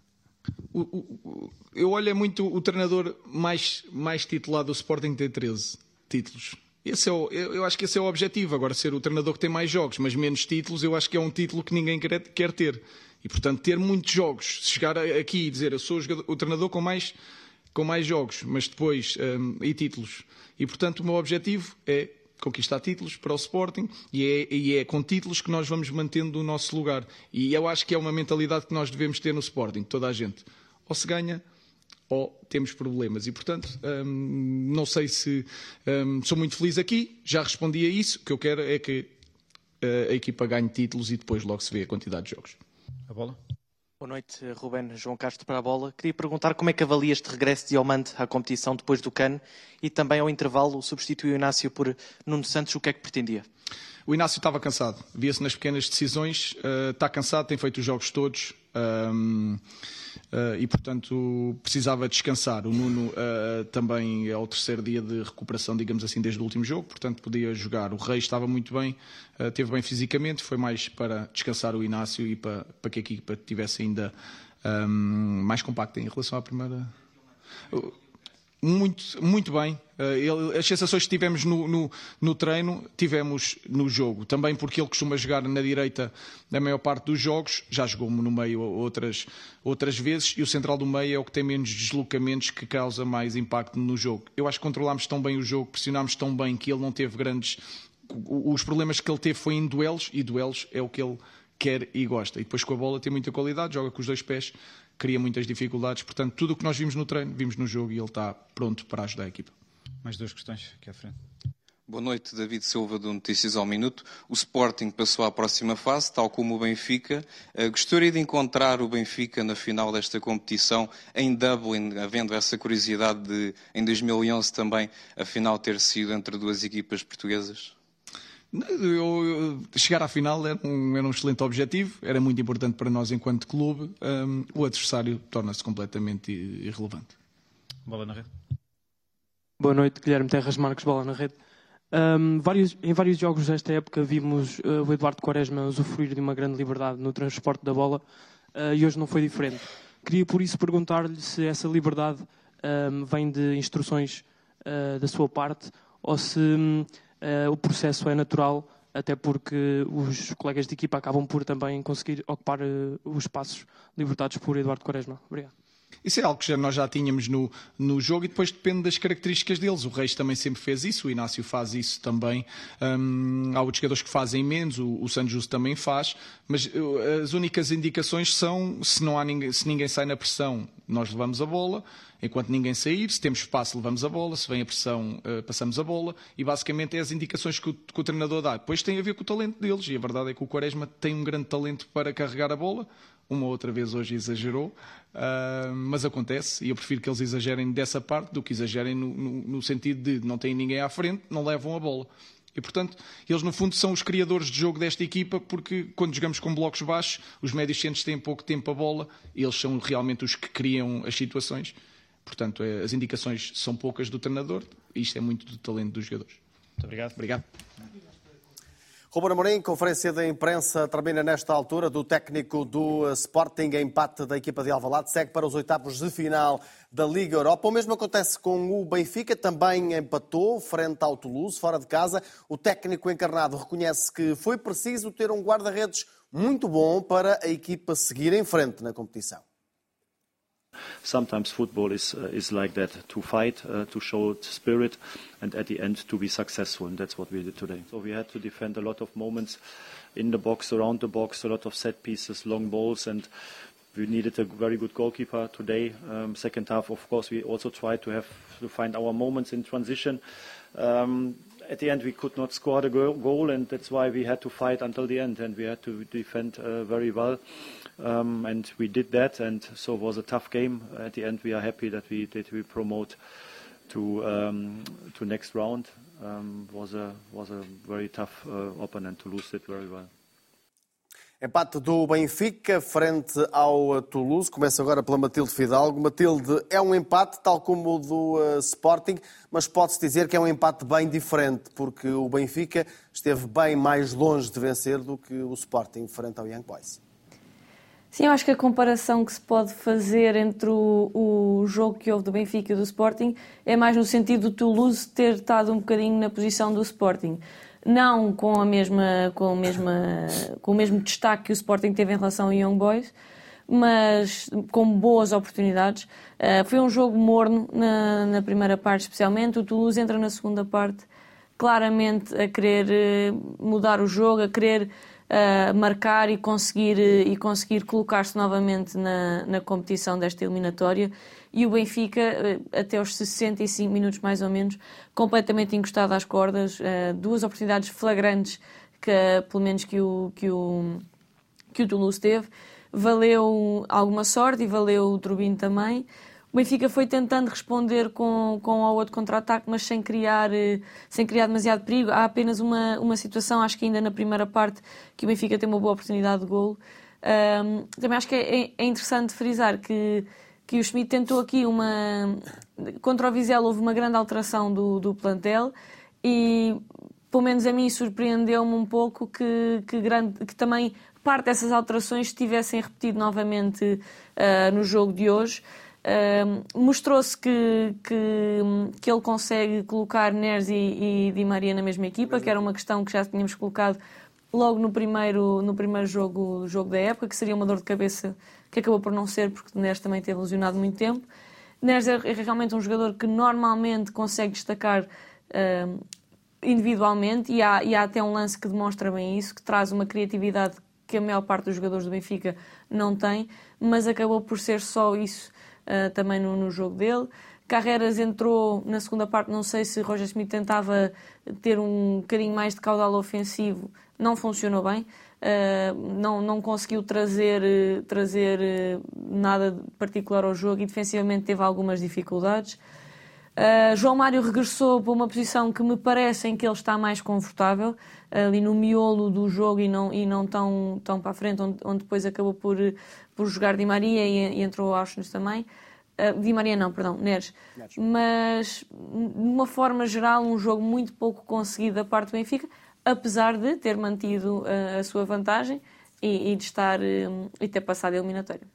[SPEAKER 8] O, o, eu olho é muito o treinador mais, mais titulado do Sporting tem 13 títulos. Esse é o, eu acho que esse é o objetivo. Agora, ser o treinador que tem mais jogos, mas menos títulos, eu acho que é um título que ninguém quer, quer ter. E, portanto, ter muitos jogos, chegar aqui e dizer eu sou o, jogador, o treinador com mais com mais jogos, mas depois um, e títulos. E portanto o meu objetivo é conquistar títulos para o Sporting e é, e é, com títulos que nós vamos mantendo o nosso lugar. E eu acho que é uma mentalidade que nós devemos ter no Sporting, toda a gente. Ou se ganha ou temos problemas. E, portanto, hum, não sei se hum, sou muito feliz aqui, já respondi a isso. O que eu quero é que uh, a equipa ganhe títulos e depois logo se vê a quantidade de jogos.
[SPEAKER 16] A bola?
[SPEAKER 17] Boa noite, Ruben. João Castro para a bola. Queria perguntar como é que avalia este regresso de Diomante à competição depois do CAN e também ao intervalo substituiu Inácio por Nuno Santos. O que é que pretendia?
[SPEAKER 8] O Inácio estava cansado. Via-se nas pequenas decisões. Uh, está cansado, tem feito os jogos todos. Um, Uh, e, portanto, precisava descansar. O Nuno uh, também é o terceiro dia de recuperação, digamos assim, desde o último jogo, portanto, podia jogar. O Rei estava muito bem, uh, teve bem fisicamente, foi mais para descansar o Inácio e para, para que a equipa tivesse ainda um, mais compacta em relação à primeira. Muito, muito bem. Uh, as sensações que tivemos no, no, no, treino, tivemos no jogo. Também porque ele costuma jogar na direita na maior parte dos jogos, já jogou no meio outras, outras vezes, e o central do meio é o que tem menos deslocamentos que causa mais impacto no jogo. Eu acho que controlámos tão bem o jogo, pressionámos tão bem que ele não teve grandes. Os problemas que ele teve foi em duelos, e duelos é o que ele quer e gosta. E depois com a bola tem muita qualidade, joga com os dois pés cria muitas dificuldades. Portanto, tudo o que nós vimos no treino, vimos no jogo e ele está pronto para ajudar a equipa.
[SPEAKER 16] Mais duas questões aqui à frente.
[SPEAKER 18] Boa noite, David Silva, do Notícias ao Minuto. O Sporting passou à próxima fase, tal como o Benfica. Uh, gostaria de encontrar o Benfica na final desta competição em Dublin, havendo essa curiosidade de, em 2011 também, a final ter sido entre duas equipas portuguesas?
[SPEAKER 8] Eu, eu, chegar à final era um, era um, excelente objetivo, era muito importante para nós enquanto clube. Um, o adversário torna-se completamente irrelevante.
[SPEAKER 16] Bola na rede.
[SPEAKER 10] Boa noite, Guilherme Terras Marques, bola na rede. Um, vários, em vários jogos desta época vimos uh, o Eduardo Quaresma usufruir de uma grande liberdade no transporte da bola uh, e hoje não foi diferente. Queria por isso perguntar-lhe se essa liberdade um, vem de instruções uh, da sua parte ou se um, uh, o processo é natural, até porque os colegas de equipa acabam por também conseguir ocupar uh, os espaços libertados por Eduardo Quaresma. Obrigado.
[SPEAKER 8] Isso é algo que já, nós já tínhamos no, no jogo e depois depende das características deles. O Reis também sempre fez isso, o Inácio faz isso também. Um, há outros jogadores que fazem menos, o, o Sanjus também faz, mas uh, as únicas indicações são se, não há ninguém, se ninguém sai na pressão, nós levamos a bola, enquanto ninguém sair, se temos espaço, levamos a bola, se vem a pressão, uh, passamos a bola, e basicamente é as indicações que o, que o treinador dá. Depois tem a ver com o talento deles, e a verdade é que o Quaresma tem um grande talento para carregar a bola, uma outra vez hoje exagerou, uh, mas acontece e eu prefiro que eles exagerem dessa parte do que exagerem no, no, no, sentido de não têm ninguém à frente, não levam a bola. E, portanto, eles no fundo são os criadores de jogo desta equipa, porque quando jogamos com blocos baixos, os médios centros têm pouco tempo a bola, e eles são realmente os que criam as situações. Portanto, é, as indicações são poucas do treinador, e isto é muito do talento dos jogadores.
[SPEAKER 16] Muito obrigado.
[SPEAKER 8] Obrigado.
[SPEAKER 1] Ruben Amorim, conferência de imprensa termina nesta altura do técnico do Sporting, empate da equipa de Alvalade, segue para os oitavos de final da Liga Europa. O mesmo acontece com o Benfica, também empatou frente ao Toulouse, fora de casa. O técnico encarnado reconhece que foi preciso ter um guarda-redes muito bom para a equipa seguir em frente na competição.
[SPEAKER 19] Sometimes football is uh, is like that to fight, uh, to show spirit, and at the end to be successful. And that's what we did today. So we had to defend a lot of moments in the box, around the box, a lot of set pieces, long balls, and we needed a very good goalkeeper today. Um, second half, of course, we also tried to have to find our moments in transition. Um, at the end, we could not score the goal, and that's why we had to fight until the end, and we had to defend uh, very well. Um, and we did that, and so it was a tough game. At the end, we are happy that we we promote to um, to next round. Um, was a was a very tough uh, opponent to lose it very well.
[SPEAKER 1] Empate do Benfica frente ao Toulouse. Começa agora pela Matilde Fidalgo. Matilde, é um empate tal como o do uh, Sporting, mas pode-se dizer que é um empate bem diferente, porque o Benfica esteve bem mais longe de vencer do que o Sporting frente ao Young Boys.
[SPEAKER 5] Sim, eu acho que a comparação que se pode fazer entre o, o, jogo que houve do Benfica e do Sporting é mais no sentido do Toulouse ter estado um bocadinho na posição do Sporting. Não com, a mesma, com, a mesma, com o mesmo destaque que o Sporting teve em relação ao Young Boys, mas com boas oportunidades. Uh, foi um jogo morno na, na, primeira parte, especialmente. O Toulouse entra na segunda parte claramente a querer uh, mudar o jogo, a querer uh, marcar e conseguir, e conseguir colocar-se novamente na, na competição desta eliminatória. E o Benfica, até aos 65 minutos mais ou menos, completamente encostado às cordas, duas oportunidades flagrantes que, pelo menos que o, que o, que o Toulouse teve valeu alguma sorte e valeu o Turbino também. O Benfica foi tentando responder com, com o outro contra-ataque, mas sem criar, eh, sem criar demasiado perigo. Há apenas uma, uma situação, acho que ainda na primeira parte, que o Benfica tem uma boa oportunidade de golo. Um, também acho que é, é, interessante frisar que, que o Schmidt tentou aqui uma. Contra o Vizela houve uma grande alteração do, do plantel e, pelo menos a mim, surpreendeu-me um pouco que, que, grande, que também parte dessas alterações se tivessem repetido novamente uh, no jogo de hoje. Mostrou-se que, que, que, ele consegue colocar Neres e, e, Di Maria na mesma equipa, que era uma questão que já tínhamos colocado logo no primeiro, no primeiro jogo, jogo da época, que seria uma dor de cabeça que acabou por não ser, porque Neres também teve lesionado muito tempo. Neres é, é realmente um jogador que normalmente consegue destacar uh, individualmente e há, e há até um lance que demonstra bem isso, que traz uma criatividade que a maior parte dos jogadores do Benfica não tem, mas acabou por ser só isso uh, também no, no, jogo dele. Carreras entrou na segunda parte, não sei se Roger Smith tentava ter um bocadinho mais de caudal ofensivo, não funcionou bem. Uh, não, não conseguiu trazer, trazer uh, nada particular ao jogo e defensivamente teve algumas dificuldades. João Mário regressou para uma posição que me parece em que ele está mais confortável, ali no miolo do jogo e não, e não tão, tão para a frente, onde, onde depois acabou por, por jogar Di Maria e, e entrou Auschwitz também. Uh, Di Maria não, perdão, Neres. Neres. Mas, de uma forma geral, um jogo muito pouco conseguido da parte do Benfica, apesar de ter mantido uh, a sua vantagem e, e de estar uh, e ter passado a eliminatória.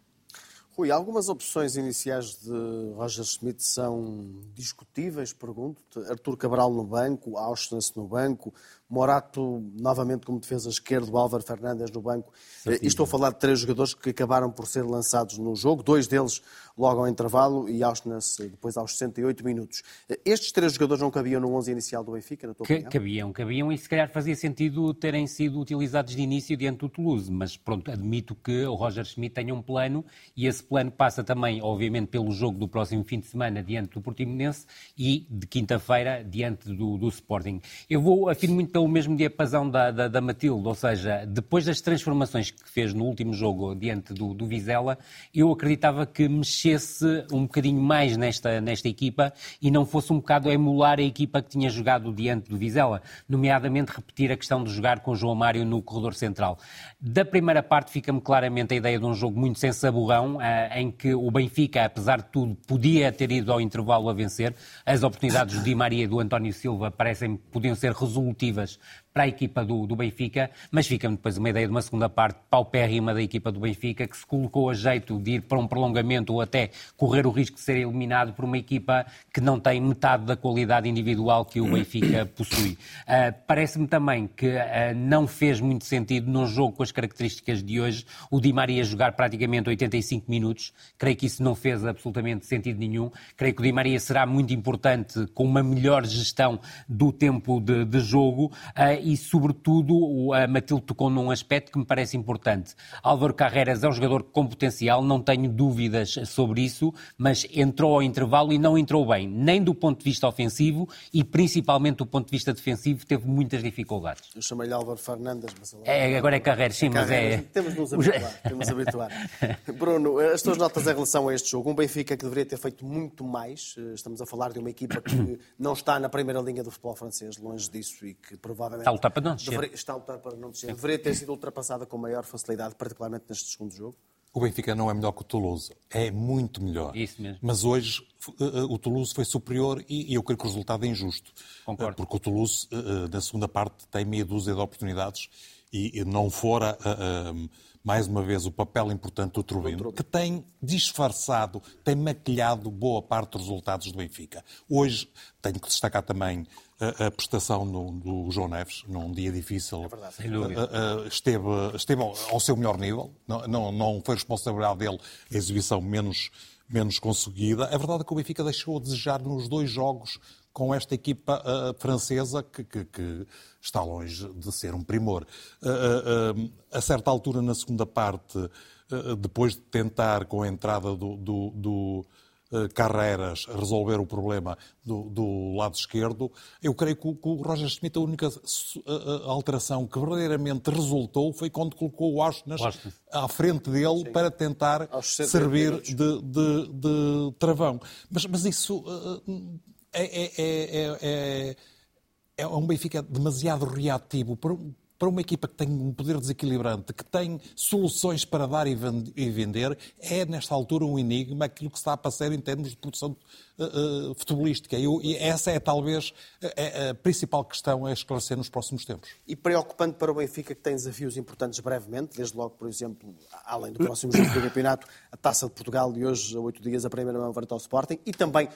[SPEAKER 1] Rui, algumas opções iniciais de Roger Schmidt são discutíveis, pergunto-te. Artur Cabral no banco, Auschwitz no banco, Morato novamente como defesa esquerda, Álvaro Fernandes no banco. Certinho. E estou a falar de três jogadores que acabaram por ser lançados no jogo, dois deles logo ao intervalo e Auschwitz depois aos 68 minutos. Estes três jogadores não cabiam no 11 inicial do Benfica, na tua opinião?
[SPEAKER 4] Cabiam, cabiam e se calhar fazia sentido terem sido utilizados de início diante do Toulouse, mas pronto, admito que o Roger Schmidt tenha um plano e esse plano passa também, obviamente, pelo jogo do próximo fim de semana diante do Portimonense e de quinta-feira diante do, do Sporting. Eu vou, afirmo muito pelo mesmo diapasão da, da, da Matilde, ou seja, depois das transformações que fez no último jogo diante do, do Vizela, eu acreditava que mexesse um bocadinho mais nesta, nesta equipa e não fosse um bocado emular a equipa que tinha jogado diante do Vizela, nomeadamente repetir a questão de jogar com João Mário no corredor central. Da primeira parte fica-me claramente a ideia de um jogo muito sem saburrão, eh, em que o Benfica, apesar de tudo, podia ter ido ao intervalo a vencer. As oportunidades do Di Maria e do António Silva parecem podiam ser resolutivas us para a equipa do, do Benfica, mas fica-me depois uma ideia de uma segunda parte paupérrima da equipa do Benfica, que se colocou a jeito de ir para um prolongamento ou até correr o risco de ser eliminado por uma equipa que não tem metade da qualidade individual que o Benfica possui. Uh, Parece-me também que uh, não fez muito sentido num jogo com as características de hoje o Di Maria jogar praticamente 85 minutos. Creio que isso não fez absolutamente sentido nenhum. Creio que o Di Maria será muito importante com uma melhor gestão do tempo de, de jogo uh, e, sobretudo, a Matilde tocou num aspecto que me parece importante. Álvaro Carreras é um jogador com potencial, não tenho dúvidas sobre isso, mas entrou ao intervalo e não entrou bem, nem do ponto de vista ofensivo e principalmente do ponto de vista defensivo, teve muitas dificuldades.
[SPEAKER 1] Eu chamei-lhe Álvaro Fernandes, mas
[SPEAKER 4] agora... É, agora é Carreras, sim, mas é...
[SPEAKER 1] Temos de nos habituar, temos de habituar. Bruno, as tuas notas em relação a este jogo? Um Benfica que deveria ter feito muito mais, estamos a falar de uma equipa que não está na primeira linha do futebol francês, longe disso, e que provavelmente
[SPEAKER 4] está a lutar para não descer.
[SPEAKER 1] Deveria, está a lutar para não descer. Deveria ter sido ultrapassada com maior facilidade, particularmente neste segundo jogo.
[SPEAKER 3] O Benfica não é melhor que o Toulouse, é muito melhor.
[SPEAKER 4] Isso mesmo.
[SPEAKER 3] Mas hoje uh, o Toulouse foi superior e, eu creio que o resultado é injusto.
[SPEAKER 4] Concordo.
[SPEAKER 3] Uh, porque o Toulouse, na segunda parte, tem meia dúzia de oportunidades e não fora mais uma vez, o papel importante do Trubino, que tem disfarçado, tem maquilhado boa parte dos resultados do Benfica. Hoje, tenho que destacar também a, a prestação no, do João Neves, num dia difícil. É
[SPEAKER 4] verdade, sem dúvida.
[SPEAKER 3] Esteve, esteve ao seu melhor nível, não, não, não foi responsabilidade dele a exibição menos, menos conseguida. A verdade é que o Benfica deixou a desejar nos dois jogos com esta equipa uh, francesa que, que, que, está longe de ser um primor. Uh, uh, a certa altura, na segunda parte, depois de tentar, com a entrada do, do, do Carreras, resolver o problema do, do, lado esquerdo, eu creio que o, que o Roger Schmidt, a única alteração que verdadeiramente resultou foi quando colocou o Ashton à frente dele Sim. para tentar servir de, de, de, travão. Mas, mas isso é, é, é, é, é um Benfica demasiado reativo para, para uma equipa que tem um poder desequilibrante, que tem soluções para dar e vender, é nesta altura um enigma aquilo que está a passar em termos de produção uh, uh, futebolística. E, e, essa é talvez a, a, principal questão a esclarecer nos próximos tempos.
[SPEAKER 1] E preocupante para o Benfica que tem desafios importantes brevemente, desde logo, por exemplo, além do próximo jogo do campeonato, a Taça de Portugal e hoje, a oito dias, a primeira mão frente ao Sporting e também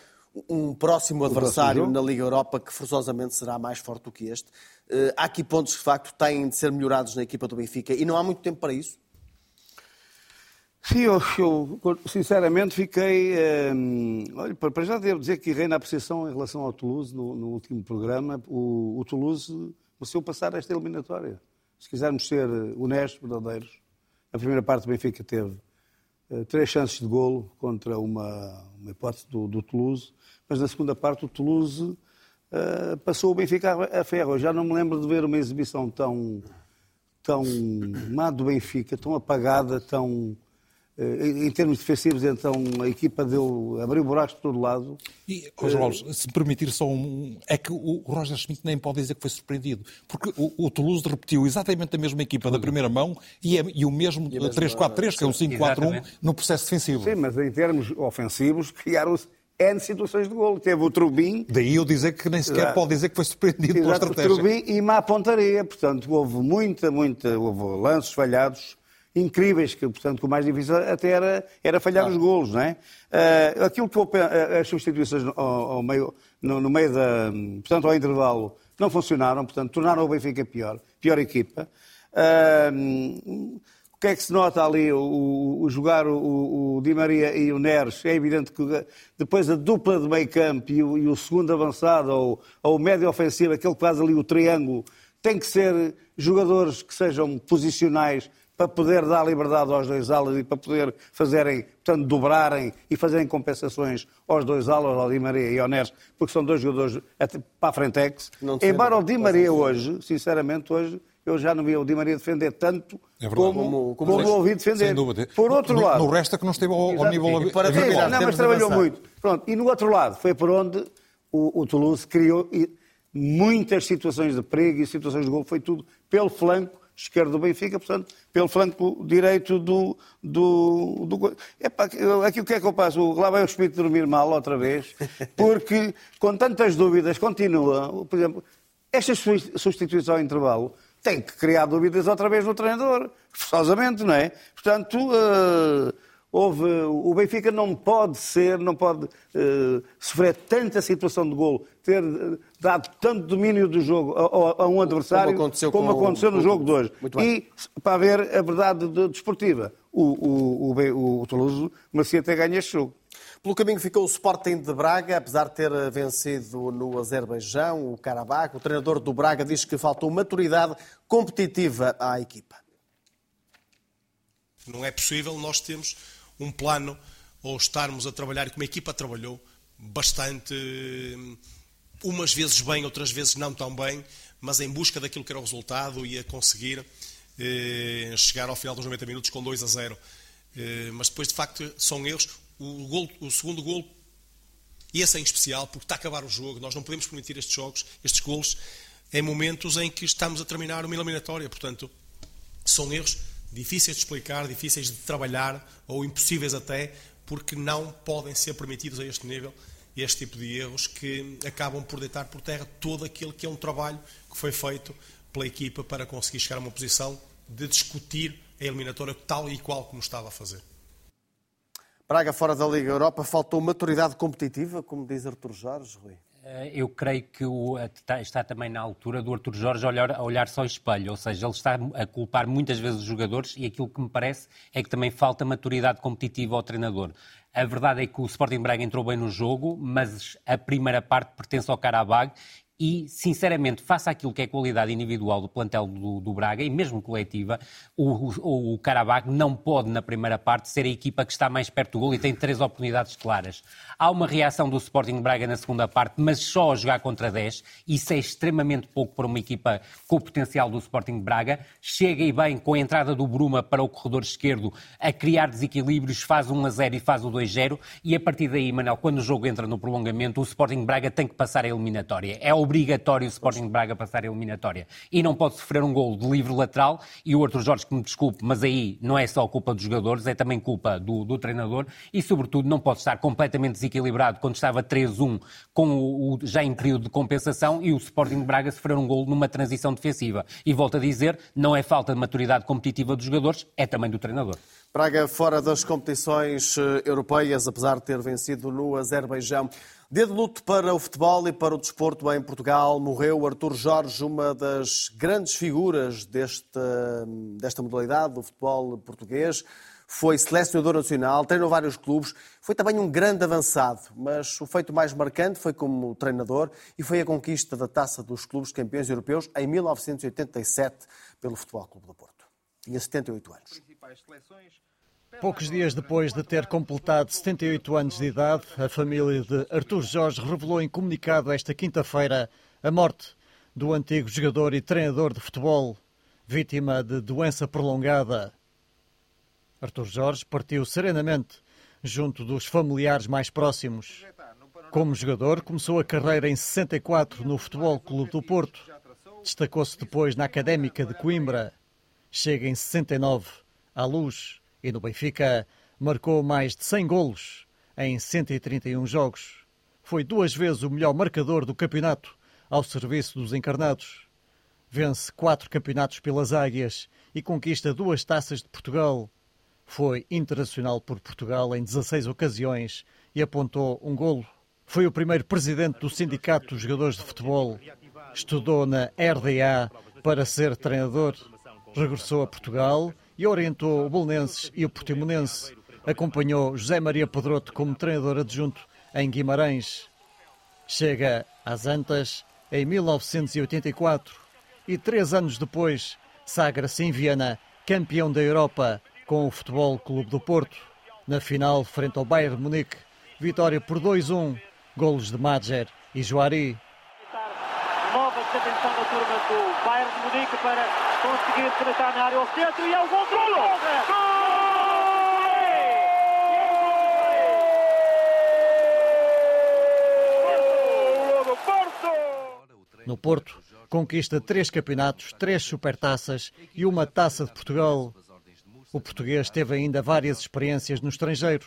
[SPEAKER 1] um próximo adversário na Liga Europa que forçosamente será mais forte do que este. Uh, há aqui pontos que, de facto, têm de ser melhorados na equipa do Benfica e não há muito tempo para isso?
[SPEAKER 2] Sim, eu, eu sinceramente fiquei. Um, olha, para já devo dizer que errei na apreciação em relação ao Toulouse no, no último programa. O, o Toulouse mereceu passar esta eliminatória. Se quisermos ser honestos, verdadeiros, a primeira parte do Benfica teve uh, três chances de golo contra uma, uma hipótese do, do Toulouse mas na segunda parte o Toulouse uh, passou o Benfica a ferro. Eu já não me lembro de ver uma exibição tão, tão má do Benfica, tão apagada, tão em termos defensivos, então, a equipa deu, abriu buracos por todo lado.
[SPEAKER 3] E, oh, João Alves, se me permitir só um... É que o Roger Schmidt nem pode dizer que foi surpreendido, porque o, o Toulouse repetiu exatamente a mesma equipa da primeira mão e, é, e o mesmo 3-4-3, que é um 5-4-1, no processo defensivo.
[SPEAKER 2] Sim, mas em termos ofensivos, criaram-se N situações de golo. Teve o Trubin.
[SPEAKER 3] Daí eu dizer que nem sequer pode dizer que foi surpreendido Exato, pela estratégia.
[SPEAKER 2] Trubin e má pontaria. Portanto, houve muita, muita. Houve lances falhados incríveis, que, portanto, o mais difícil até era, era falhar os golos, não é? Uh, aquilo que eu, as substituições ao, ao meio, no, no, meio da, portanto, ao intervalo, não funcionaram, portanto, tornaram o Benfica pior, pior equipa. Uh, que é que se nota ali o, o jogar o, o, Di Maria e o Neres? É evidente que depois a dupla de meio campo e o, e o segundo avançado ou, ou o médio ofensivo, aquele que faz ali o triângulo, tem que ser jogadores que sejam posicionais para poder dar liberdade aos dois alas e para poder fazerem, portanto, dobrarem e fazerem compensações aos dois alas, ao Di Maria e ao Neres, porque são dois jogadores para a Frentex. Embora o Di Maria hoje, sinceramente, hoje eu já não vi o Di Maria defender tanto é como, como, como, como ouvi defender. Por outro
[SPEAKER 3] no,
[SPEAKER 2] lado...
[SPEAKER 3] No resto é que não esteve ao, ao nível...
[SPEAKER 2] Para habitual. Não, mas trabalhou muito. Pronto. E no outro lado foi por onde o, o Toulouse criou muitas situações de perigo e situações de gol. Foi tudo pelo flanco esquerdo do Benfica, portanto, pelo flanco direito do... do, do... Epá, aqui o que é que eu passo? Lá vai o espírito dormir mal outra vez, porque com tantas dúvidas continua, por exemplo, estas substituições ao intervalo tem que criar dúvidas outra vez no treinador, forçosamente, não é? Portanto, uh, houve, o Benfica não pode ser, não pode uh, sofrer tanta situação de golo, ter uh, dado tanto domínio do jogo a, a, um adversário como aconteceu, como aconteceu no jogo de hoje. E, para ver a verdade desportiva, o, o, o, o Toulouse merecia ter ganho este jogo.
[SPEAKER 1] Pelo caminho ficou o Sporting de Braga, apesar de ter vencido no Azerbaijão, o Karabakh. O treinador do Braga diz que faltou maturidade competitiva à equipa.
[SPEAKER 20] Não é possível nós termos um plano ou estarmos a trabalhar como a equipa trabalhou bastante, umas vezes bem, outras vezes não tão bem, mas em busca daquilo que era o resultado e a conseguir eh, chegar ao final dos 90 minutos com 2 a 0. Eh, mas depois, de facto, são erros o, gol, o segundo gol, e esse é em especial, porque está a acabar o jogo, nós não podemos permitir estes jogos, estes golos, em momentos em que estamos a terminar uma eliminatória. Portanto, são erros difíceis de explicar, difíceis de trabalhar, ou impossíveis até, porque não podem ser permitidos a este nível este tipo de erros que acabam por deitar por terra todo aquilo que é um trabalho que foi feito pela equipa para conseguir chegar a uma posição de discutir a eliminatória tal e qual como estava a fazer.
[SPEAKER 1] Braga fora da Liga Europa, faltou maturidade competitiva, como diz Artur Jorge, Rui?
[SPEAKER 4] Eh, eu creio que o, está também na altura do Artur Jorge olhar, olhar só ao espelho, ou seja, ele está a culpar muitas vezes os jogadores e aquilo que me parece é que também falta maturidade competitiva ao treinador. A verdade é que o Sporting Braga entrou bem no jogo, mas a primeira parte pertence ao Karabag e, sinceramente, face àquilo que é a qualidade individual do plantel do, do Braga e mesmo coletiva, o, o, o Karabakh não pode, na primeira parte, ser a equipa que está mais perto do gol e tem três oportunidades claras. Há uma reação do Sporting Braga na segunda parte, mas só a jogar contra 10. Isso é extremamente pouco para uma equipa com o potencial do Sporting Braga. Chega e bem com a entrada do Bruma para o corredor esquerdo a criar desequilíbrios, faz 1 a 0 e faz o 2-0 e a partir daí, Manel, quando o jogo entra no prolongamento, o Sporting Braga tem que passar a eliminatória. É obrigatório o Sporting Braga passar a eliminatória e não pode sofrer um gol de livre lateral e o Arthur Jorge, que me desculpe, mas aí não é só culpa dos jogadores, é também culpa do, do treinador e, sobretudo, não pode estar completamente desequilibrado desequilibrado quando estava 3-1 com o, o, já em período de compensação e o Sporting de Braga sofrer um gol numa transição defensiva. E volto a dizer, não é falta de maturidade competitiva dos jogadores, é também do treinador.
[SPEAKER 1] Braga fora das competições eh, europeias, apesar de ter vencido no Azerbaijão. Dia de luto para o futebol e para o desporto em Portugal. Morreu Artur Jorge, uma das grandes figuras desta, desta modalidade do futebol português foi selecionador nacional, treinou vários clubes, foi também um grande avançado, mas o feito mais marcante foi como treinador e foi a conquista da taça dos clubes campeões europeus em 1987 pelo Futebol Clube do Porto. Tinha 78 anos.
[SPEAKER 21] Poucos dias depois de ter completado 78 anos de idade, a família de Artur Jorge revelou em comunicado esta quinta-feira a morte do antigo jogador e treinador de futebol, vítima de doença prolongada. Artur Jorge partiu serenamente junto dos familiares mais próximos. Como jogador, começou a carreira em 64 no Futebol Clube do Porto. Destacou-se depois na Académica de Coimbra. Chega em 69 à Luz e no Benfica marcou mais de 100 golos em 131 jogos. Foi duas vezes o melhor marcador do campeonato ao serviço dos encarnados. Vence quatro campeonatos pelas Águias e conquista duas taças de Portugal foi internacional por Portugal em 16 ocasiões e apontou um golo. Foi o primeiro presidente do Sindicato dos Jogadores de Futebol. Estudou na RDA para ser treinador. Regressou a Portugal e orientou o Bolonenses e o Portimonense. Acompanhou José Maria Pedroto como treinador adjunto em Guimarães. Chega às Antas em 1984 e três anos depois sagra-se em Viena campeão da Europa com o Futebol Clube do Porto. Na final, frente ao Bayern Munique, vitória por 2-1, golos de Madger e Joari.
[SPEAKER 22] Nova desatenção da turma do Bayern de Munique para conseguir penetrar na área ao centro e é o gol do
[SPEAKER 21] No Porto, conquista três campeonatos, três supertaças e uma taça de Portugal. O português teve ainda várias experiências no estrangeiro,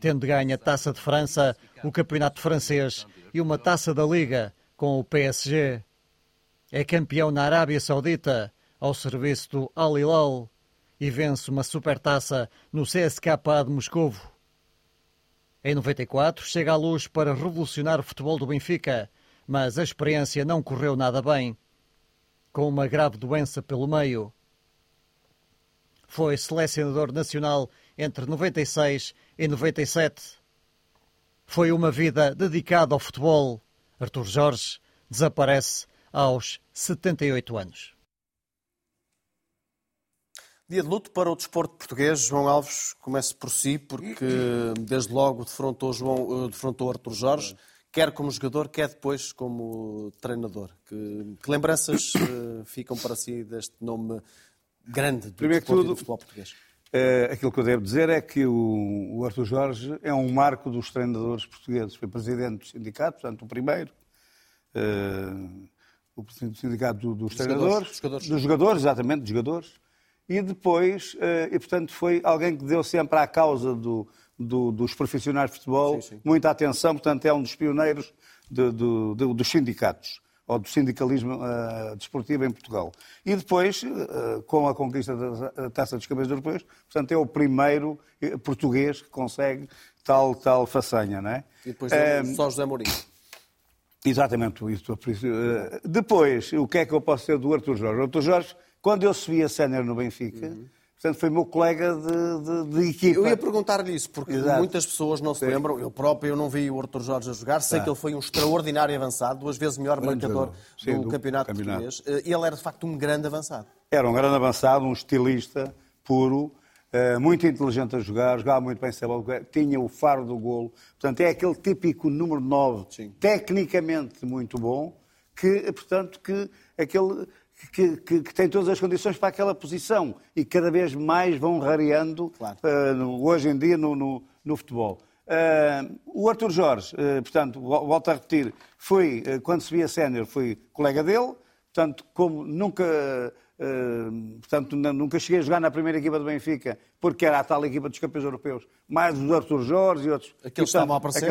[SPEAKER 21] tendo ganho a Taça de França, o Campeonato Francês e uma Taça da Liga com o PSG. É campeão na Arábia Saudita, ao serviço do Al Hilal, e vence uma supertaça no CSKA de Moscovo. Em 94, chega à luz para revolucionar o futebol do Benfica, mas a experiência não correu nada bem. Com uma grave doença pelo meio, foi selecionador nacional entre 96 e 97. Foi uma vida dedicada ao futebol. Artur Jorge desaparece aos 78 anos.
[SPEAKER 1] Dia de luto para o desporto português. João Alves, comece por si, porque desde logo defrontou, João, eh, defrontou Artur Jorge, quer como jogador, quer depois como treinador. Que, que lembranças uh, ficam para si deste nome grande do
[SPEAKER 2] Primeiro que tudo,
[SPEAKER 1] do futebol português?
[SPEAKER 2] Uh, aquilo que eu devo dizer é que o, o Arthur Jorge é um marco dos treinadores portugueses. Foi presidente do sindicato, portanto, o primeiro. Uh, o sindicato do, dos, dos treinadores, jogadores. dos jogadores, exatamente, dos jogadores. E depois, uh, e portanto, foi alguém que deu sempre à causa do, do, dos profissionais de futebol sim, sim. muita atenção, portanto, é um dos pioneiros de, de, dos sindicatos. ou do sindicalismo uh, desportivo em Portugal. E depois, uh, com a conquista da Taça dos Campeões Europeus, portanto, é o primeiro português que consegue tal, tal façanha, não é?
[SPEAKER 1] E depois é, só José Mourinho.
[SPEAKER 2] Exatamente, isso. Depois, o que é que eu posso dizer do Arthur Jorge? O Arthur Jorge, quando eu subi a sénior no Benfica, uhum Portanto, foi meu colega de, de, de equipa.
[SPEAKER 1] Eu ia perguntar-lhe isso, porque Exato. muitas pessoas não se Sim. lembram. Eu próprio eu não vi o Arthur Jorge a jogar. Sei tá. que ele foi um extraordinário avançado, duas vezes melhor marcador Sim, do, do, campeonato, campeonato português. E ele era, de facto, um grande avançado.
[SPEAKER 2] Era um grande avançado, um estilista puro, eh, muito inteligente a jogar, jogava muito bem sem bola, tinha o faro do golo. Portanto, é aquele típico número 9, Sim. tecnicamente muito bom, que, portanto, que aquele que, que, que, tem todas as condições para aquela posição e cada vez mais vão rareando claro. uh, hoje em dia no, no, no futebol. Uh, o Arthur Jorge, uh, portanto, volto a repetir, foi, quando se via sénior, foi colega dele, portanto, como nunca, portanto, nunca cheguei a jogar na primeira equipa do Benfica, porque era a tal equipa dos campeões europeus, mais o Arthur Jorge e outros.
[SPEAKER 1] Aqueles estavam a aparecer?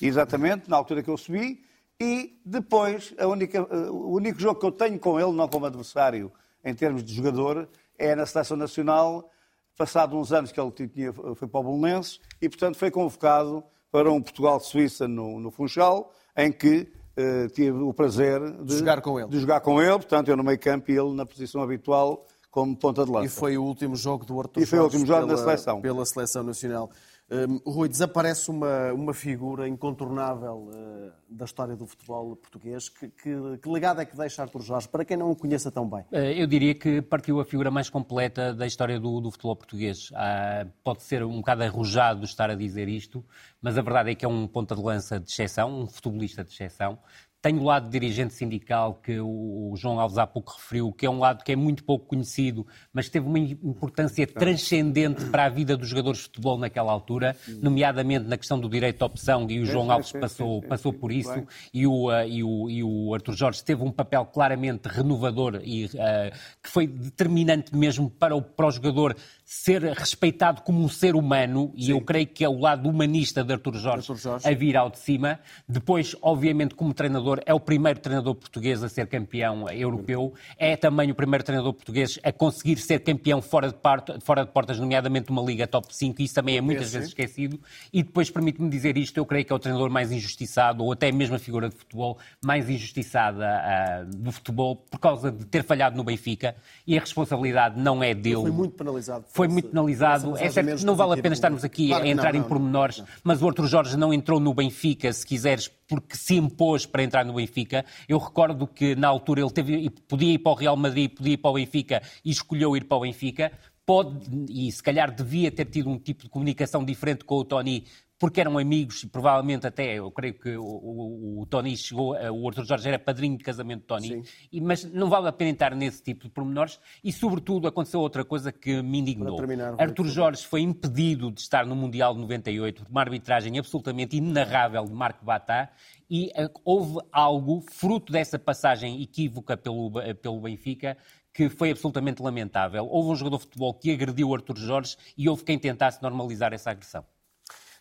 [SPEAKER 2] Exatamente, na altura que eu subi, e depois, única, o único jogo que eu tenho com ele, não como adversário, em termos de jogador, é na Seleção Nacional, passado uns anos que ele tinha, foi para o Bolonenses, e portanto foi convocado para um Portugal-Suíça no, no Funchal, em que uh, tive o prazer de,
[SPEAKER 1] jogar com ele.
[SPEAKER 2] de jogar com ele, portanto eu no meio campo e ele na posição habitual como ponta de lança.
[SPEAKER 1] E foi o último jogo do Artur
[SPEAKER 2] E foi o último jogo pela, da seleção.
[SPEAKER 1] Pela seleção nacional. Um, Rui, desaparece uma, uma figura incontornável uh, da história do futebol português. Que, que, que, legado é que deixa Artur Jorge, para quem não o conheça tão bem?
[SPEAKER 4] Uh, eu diria que partiu a figura mais completa da história do, do futebol português. Uh, pode ser um bocado arrojado estar a dizer isto, mas a verdade é que é um ponta de lança de exceção, um futebolista de exceção. Tenho o lado dirigente sindical que o João Alves há pouco referiu, que é um lado que é muito pouco conhecido, mas teve uma importância transcendente para a vida dos jogadores de futebol naquela altura, nomeadamente na questão do direito à opção, e o João Alves passou, passou por isso, e o, e, o, e o Arthur Jorge teve um papel claramente renovador e uh, que foi determinante mesmo para o, para o jogador ser respeitado como um ser humano, e Sim. eu creio que é o lado humanista de Arthur Jorge, Jorge, a vir ao de cima. Depois, obviamente, como treinador, é o primeiro treinador português a ser campeão europeu, é também o primeiro treinador português a conseguir ser campeão fora de, part... fora de portas, nomeadamente uma Liga Top 5, isso também é muitas vezes esquecido. E depois, permite-me dizer isto, eu creio que é o treinador mais injustiçado, ou até mesmo a figura de futebol mais injustiçada uh, do futebol, por causa de ter falhado no Benfica, e a responsabilidade não é dele. Ele
[SPEAKER 1] foi muito penalizado
[SPEAKER 4] foi muito penalizado. É certo que não vale a pena estarmos aqui claro a entrar não, em pormenores, não, não. mas o Arthur Jorge não entrou no Benfica, se quiseres, porque se impôs para entrar no Benfica. Eu recordo que na altura ele teve, podia ir para o Real Madrid, podia ir para o Benfica e escolheu ir para o Benfica pode, e se calhar devia ter tido um tipo de comunicação diferente com o Tony, porque eram amigos e provavelmente até, eu creio que o, o, o Tony chegou, eh, o Arthur Jorge era padrinho de casamento de Tony, e, mas não vale a pena entrar nesse tipo de pormenores e, sobretudo, aconteceu outra coisa que me indignou. Arthur Jorge foi impedido de estar no Mundial de 98 por uma arbitragem absolutamente inenarrável de Marco Batá e uh, houve algo, fruto dessa passagem equívoca pelo, uh, pelo Benfica, que foi absolutamente lamentável. Houve um jogador de futebol que agrediu o Arthur Jorge e houve quem tentasse normalizar essa agressão.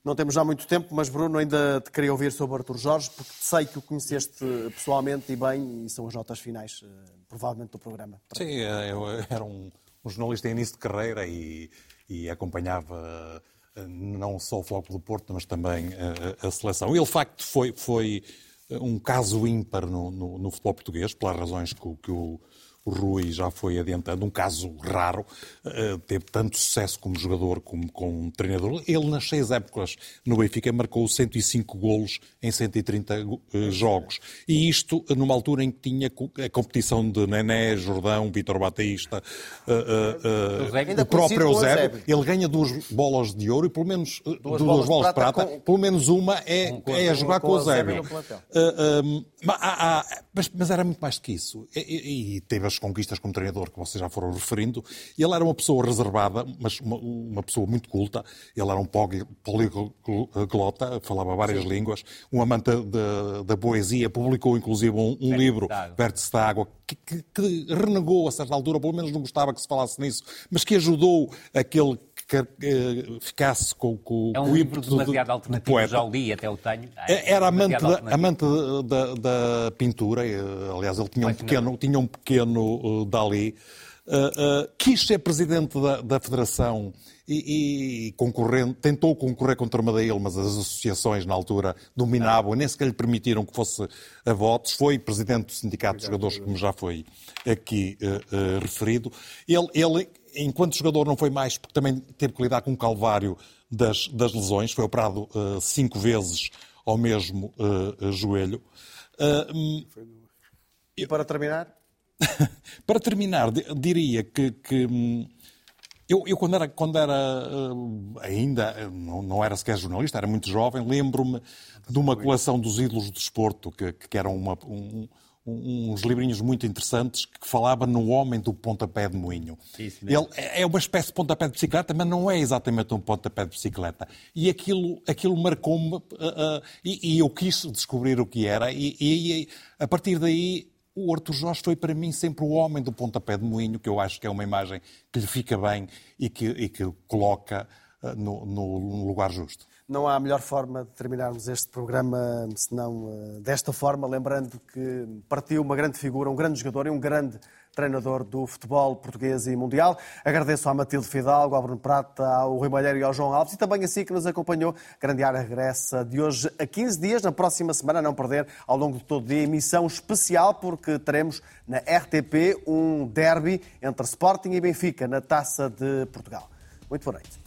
[SPEAKER 1] Não temos já muito tempo, mas Bruno, ainda te queria ouvir sobre Artur Jorge, porque sei que o conheceste pessoalmente e bem, e são as notas finais, eh, provavelmente, do programa.
[SPEAKER 3] Sim, eh, eu era um, um jornalista em início de carreira e, e acompanhava eh, não só o Floco do Porto, mas também a, a, seleção. Ele, de facto, foi, foi um caso ímpar no, no, no futebol português, pelas razões que, que o o Rui já foi adiantando, um caso raro, uh, teve tanto sucesso como jogador como como treinador. Ele, nas seis épocas no Benfica, marcou 105 golos em 130 uh, eh, jogos. E isto numa altura em que tinha a competição de Nené, Jordão, Vitor Batista, uh, o próprio Eusébio. Ele ganha duas bolas de ouro e pelo menos duas, duas bolas, de prata, com... pelo menos uma é, um, é a jogar com, com o Eusébio. Mas, mas, era muito mais do que isso. E, e, e teve as conquistas como treinador, que vocês já foram referindo. Ele era uma pessoa reservada, mas uma, uma pessoa muito culta. Ele era um poliglota, falava várias Sim. línguas, um amante da poesia, publicou inclusive um, um livro, Vértice da Água, que, que, que renegou a certa altura, pelo menos não gostava que se falasse nisso, mas que ajudou aquele ficasse com, com
[SPEAKER 4] É um
[SPEAKER 3] com o
[SPEAKER 4] livro
[SPEAKER 3] ímpeto do-
[SPEAKER 4] demasiado
[SPEAKER 3] do
[SPEAKER 4] alternativo,
[SPEAKER 3] poeta.
[SPEAKER 4] já o li, até o tenho. Ah, é
[SPEAKER 3] Era amante, da, amante da, da pintura, eh, aliás, ele tinha um pequeno, tinha um pequeno eh, Dali. Eh, eh, quis ser presidente da, da Federação e, e concorrente, tentou concorrer contra uma dele, mas as associações na altura dominavam, nem sequer lhe permitiram que fosse a votos. Foi presidente do Sindicato de Jogadores, como já foi aqui eh, eh, referido. Ele, ele, enquanto jogador, não foi mais, porque também teve que lidar com o calvário das, das lesões. Foi operado eh, cinco vezes ao mesmo eh, joelho. Hum,
[SPEAKER 1] E para terminar?
[SPEAKER 3] para terminar, di- diria que, que, hum, eu, eu quando era, quando era ainda, não, não era sequer jornalista, era muito jovem, lembro-me de uma coleção dos ídolos do desporto, que, que eram uma- um- um- uns livrinhos muito interessantes que falava no homem do pontapé de moinho.
[SPEAKER 4] Isso mesmo.
[SPEAKER 3] Ele é uma espécie de pontapé de bicicleta, mas não é exatamente um pontapé de bicicleta. E aquilo, aquilo marcou-me, ah, ah, e, e eu quis descobrir o que era, e, e- e a partir daí o Artur Jorge foi para mim sempre o homem do pontapé de moinho, que eu acho que é uma imagem que lhe fica bem e que, e que coloca ah, no, no lugar justo.
[SPEAKER 1] Não há melhor forma de terminarmos este programa senão eh, desta forma, lembrando que partiu uma grande figura, um grande jogador e um grande treinador do futebol português e mundial. Agradeço à Matilde Fidalgo, ao Bruno Prata, ao Rui Malheiro e ao João Alves e também assim que nos acompanhou. Grande área regressa de hoje a 15 dias, na próxima semana, a não perder, ao longo de todo o dia, emissão especial, porque teremos na RTP um derby entre Sporting e Benfica, na Taça de Portugal. Muito boa noite.